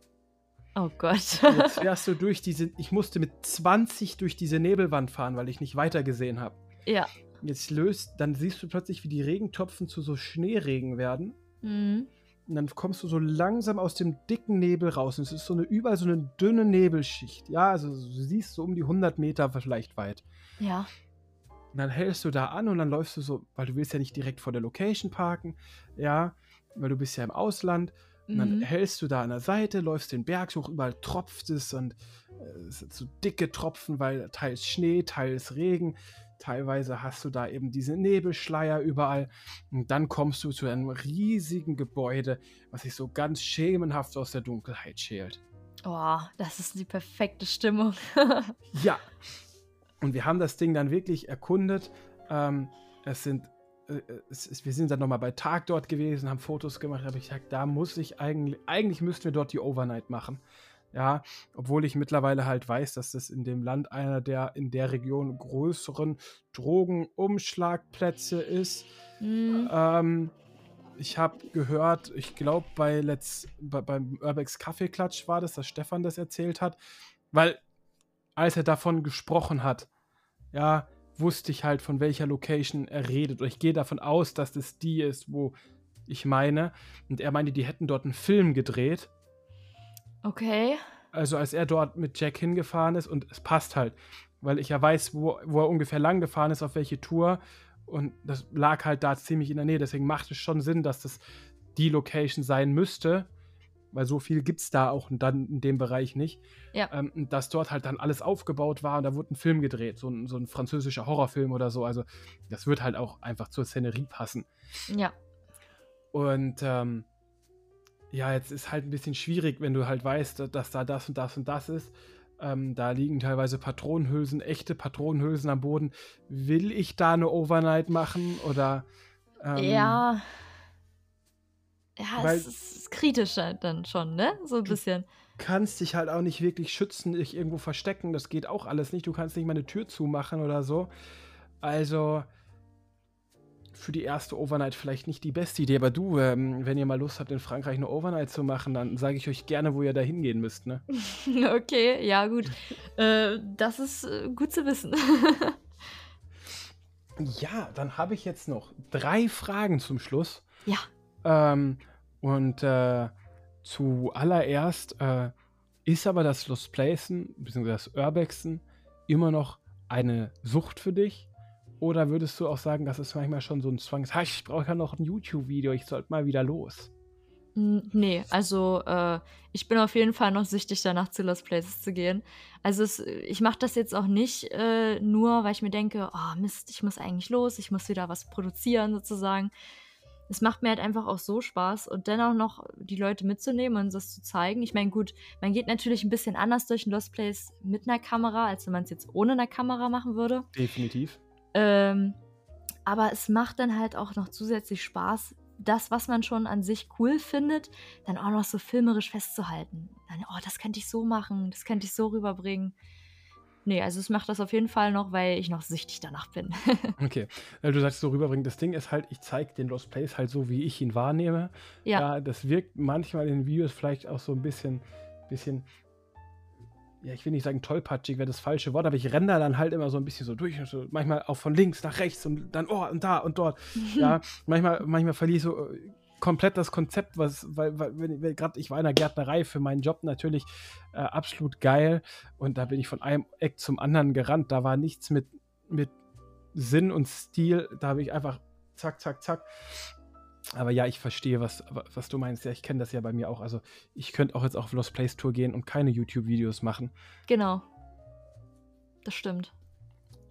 Oh Gott. Jetzt fährst du durch diese. Ich musste mit 20 durch diese Nebelwand fahren, weil ich nicht weiter gesehen habe. ja. Jetzt löst, dann siehst du plötzlich, wie die Regentropfen zu so Schneeregen werden. Mhm. Und dann kommst du so langsam aus dem dicken Nebel raus. Und es ist so eine überall so eine dünne Nebelschicht. Ja, also du siehst so um die 100 Meter vielleicht weit. Ja. Und dann hältst du da an und dann läufst du so, weil du willst ja nicht direkt vor der Location parken. Ja, weil du bist ja im Ausland. Und dann Mhm. hältst du da an der Seite, läufst den Berg hoch, überall tropft es und äh, es sind so dicke Tropfen, weil teils Schnee, teils Regen. Teilweise hast du da eben diese Nebelschleier überall. Und dann kommst du zu einem riesigen Gebäude, was sich so ganz schemenhaft aus der Dunkelheit schält. Oh, das ist die perfekte Stimmung. Ja. Und wir haben das Ding dann wirklich erkundet. Ähm, es sind, äh, es ist, wir sind dann nochmal bei Tag dort gewesen, haben Fotos gemacht. habe ich gesagt, da muss ich eigentlich, eigentlich müssten wir dort die Overnight machen. Ja, obwohl ich mittlerweile halt weiß, dass das in dem Land einer der in der Region größeren Drogenumschlagplätze ist. Mhm. Ähm, ich habe gehört, ich glaube bei Let's bei, beim Urbex Kaffeeklatsch war das, dass Stefan das erzählt hat, weil als er davon gesprochen hat, ja, wusste ich halt von welcher Location er redet. Und ich gehe davon aus, dass das die ist, wo ich meine. Und er meinte, die hätten dort einen Film gedreht. Okay. Also als er dort mit Jack hingefahren ist und es passt halt, weil ich ja weiß, wo, wo er ungefähr lang gefahren ist, auf welche Tour und das lag halt da ziemlich in der Nähe, deswegen macht es schon Sinn, dass das die Location sein müsste, weil so viel gibt es da auch dann in dem Bereich nicht. Ja. Ähm, dass dort halt dann alles aufgebaut war und da wurde ein Film gedreht, so ein, so ein französischer Horrorfilm oder so, also das wird halt auch einfach zur Szenerie passen. Ja. Und ähm, ja, jetzt ist halt ein bisschen schwierig, wenn du halt weißt, dass da das und das und das ist. Ähm, da liegen teilweise Patronenhülsen, echte Patronenhülsen am Boden. Will ich da eine Overnight machen oder? ähm, ja. Ja, weil- es ist kritischer dann schon, ne? So ein bisschen. Kannst dich halt auch nicht wirklich schützen, dich irgendwo verstecken. Das geht auch alles nicht. Du kannst nicht mal eine Tür zumachen oder so. Also für die erste Overnight vielleicht nicht die beste Idee. Aber du, ähm, wenn ihr mal Lust habt, in Frankreich eine Overnight zu machen, dann sage ich euch gerne, wo ihr da hingehen müsst. Ne? Okay, ja, gut. äh, das ist äh, gut zu wissen. Ja, dann habe ich jetzt noch drei Fragen zum Schluss. ja. Ähm, und äh, zuallererst äh, ist aber das Lost Placen, beziehungsweise das Urbexen, immer noch eine Sucht für dich? Oder würdest du auch sagen, das ist manchmal schon so ein Zwang? Ha, ich brauche ja noch ein YouTube-Video, ich sollte mal wieder los. Nee, also äh, ich bin auf jeden Fall noch süchtig danach, zu Lost Places zu gehen. Also es, ich mache das jetzt auch nicht äh, nur, weil ich mir denke, oh Mist, ich muss eigentlich los, ich muss wieder was produzieren sozusagen. Es macht mir halt einfach auch so Spaß und dennoch noch die Leute mitzunehmen und das zu zeigen. Ich meine, gut, man geht natürlich ein bisschen anders durch ein Lost Place mit einer Kamera, als wenn man es jetzt ohne eine Kamera machen würde. Definitiv. Ähm, aber es macht dann halt auch noch zusätzlich Spaß, das, was man schon an sich cool findet, dann auch noch so filmerisch festzuhalten. Dann, oh, das könnte ich so machen, das könnte ich so rüberbringen. Nee, also es macht das auf jeden Fall noch, weil ich noch süchtig danach bin. Okay, weil du sagst so rüberbringen. Das Ding ist halt, ich zeige den Lost Place halt so, wie ich ihn wahrnehme. ja, Ja, das wirkt manchmal in den Videos vielleicht auch so ein bisschen, bisschen, ja, ich will nicht sagen tollpatschig, wäre das falsche Wort, aber ich renne da dann halt immer so ein bisschen so durch, und so, manchmal auch von links nach rechts und dann, oh, und da und dort. Ja, manchmal, manchmal verliere ich so äh, komplett das Konzept, was, weil, weil gerade ich war in der Gärtnerei für meinen Job natürlich äh, absolut geil und da bin ich von einem Eck zum anderen gerannt. Da war nichts mit, mit Sinn und Stil. Da habe ich einfach zack, zack, zack. Aber ja, ich verstehe, was, was du meinst. Ja, ich kenne das ja bei mir auch. Also ich könnte auch jetzt auf Lost Place Tour gehen und keine YouTube-Videos machen. genau. Das stimmt.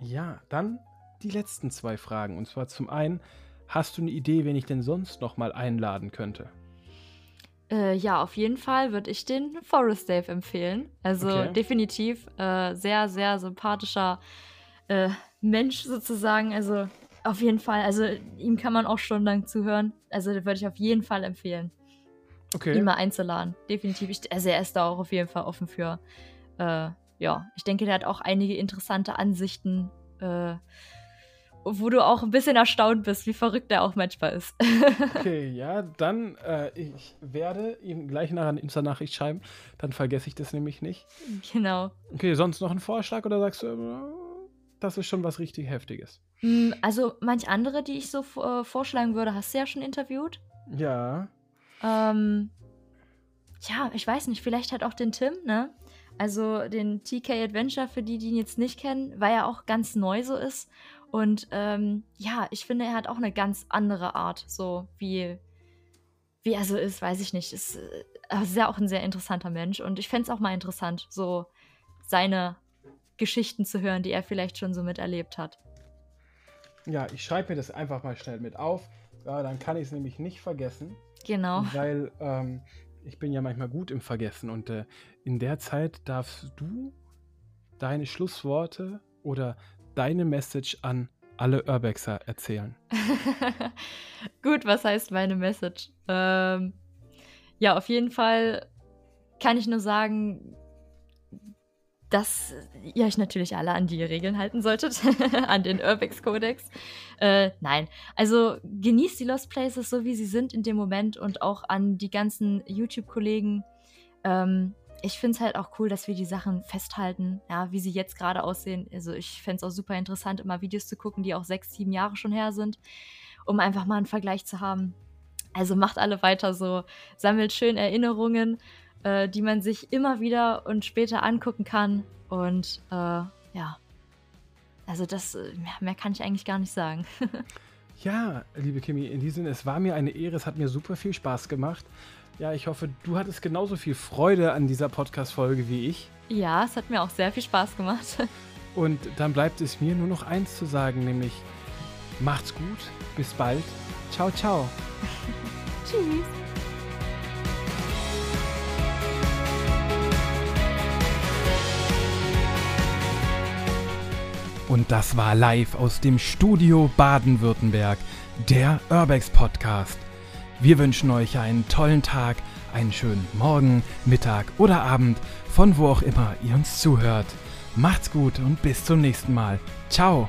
Ja, dann die letzten zwei Fragen. Und zwar zum einen, hast du eine Idee, wen ich denn sonst noch mal einladen könnte? Äh, ja, auf jeden Fall würde ich den Forest Dave empfehlen. Also Okay. definitiv äh, sehr, sehr sympathischer äh, Mensch sozusagen. Also auf jeden Fall. Also ihm kann man auch stundenlang zuhören. Also würde ich auf jeden Fall empfehlen, Okay. ihn mal einzuladen. Definitiv. Ich, also er ist da auch auf jeden Fall offen für. Äh, ja, ich denke, der hat auch einige interessante Ansichten, äh, wo du auch ein bisschen erstaunt bist, wie verrückt er auch manchmal ist. Okay, ja, dann, äh, ich werde ihm gleich nachher eine Insta-Nachricht schreiben, dann vergesse ich das nämlich nicht. genau. Okay, sonst noch ein Vorschlag oder sagst du, äh, das ist schon was richtig Heftiges? Mm, Also manch andere, die ich so äh, vorschlagen würde, hast du ja schon interviewt. Ja, Ähm, ja, ich weiß nicht, vielleicht halt auch den Tim, ne? Also den TK Adventure, für die, die ihn jetzt nicht kennen, weil er auch ganz neu so ist. Und ähm, ja, ich finde, er hat auch eine ganz andere Art, so wie, wie er so ist, weiß ich nicht. Ist, äh, er ist ja auch ein sehr interessanter Mensch. Und ich fände es auch mal interessant, so seine Geschichten zu hören, die er vielleicht schon so miterlebt hat. ja, ich schreibe mir das einfach mal schnell mit auf. Ja, dann kann ich es nämlich nicht vergessen, Genau. weil ähm, ich bin ja manchmal gut im Vergessen und äh, in der Zeit darfst du deine Schlussworte oder deine Message an alle Urbexer erzählen. Gut, was heißt meine Message? Ähm, ja, auf jeden Fall kann ich nur sagen, dass ihr euch natürlich alle an die Regeln halten solltet, an den Urbex-Kodex. Äh, nein, also genießt die Lost Places so, wie sie sind in dem Moment und auch an die ganzen YouTube-Kollegen. Ähm, ich finde es halt auch cool, dass wir die Sachen festhalten, ja, wie sie jetzt gerade aussehen. Also ich fände es auch super interessant, immer Videos zu gucken, die auch sechs, sieben Jahre schon her sind, um einfach mal einen Vergleich zu haben. Also macht alle weiter so, sammelt schön Erinnerungen, äh, die man sich immer wieder und später angucken kann. Und äh, ja, also das, äh, mehr, mehr kann ich eigentlich gar nicht sagen. Ja, liebe Kimi, in diesem Sinne, es war mir eine Ehre, es hat mir super viel Spaß gemacht. Ja, ich hoffe, du hattest genauso viel Freude an dieser Podcast-Folge wie ich. ja, es hat mir auch sehr viel Spaß gemacht. Und dann bleibt es mir nur noch eins zu sagen, nämlich macht's gut, bis bald. Ciao, ciao. Tschüss. Und das war live aus dem Studio Baden-Württemberg, der Urbex Podcast. Wir wünschen euch einen tollen Tag, einen schönen Morgen, Mittag oder Abend, von wo auch immer ihr uns zuhört. Macht's gut und bis zum nächsten Mal. Ciao.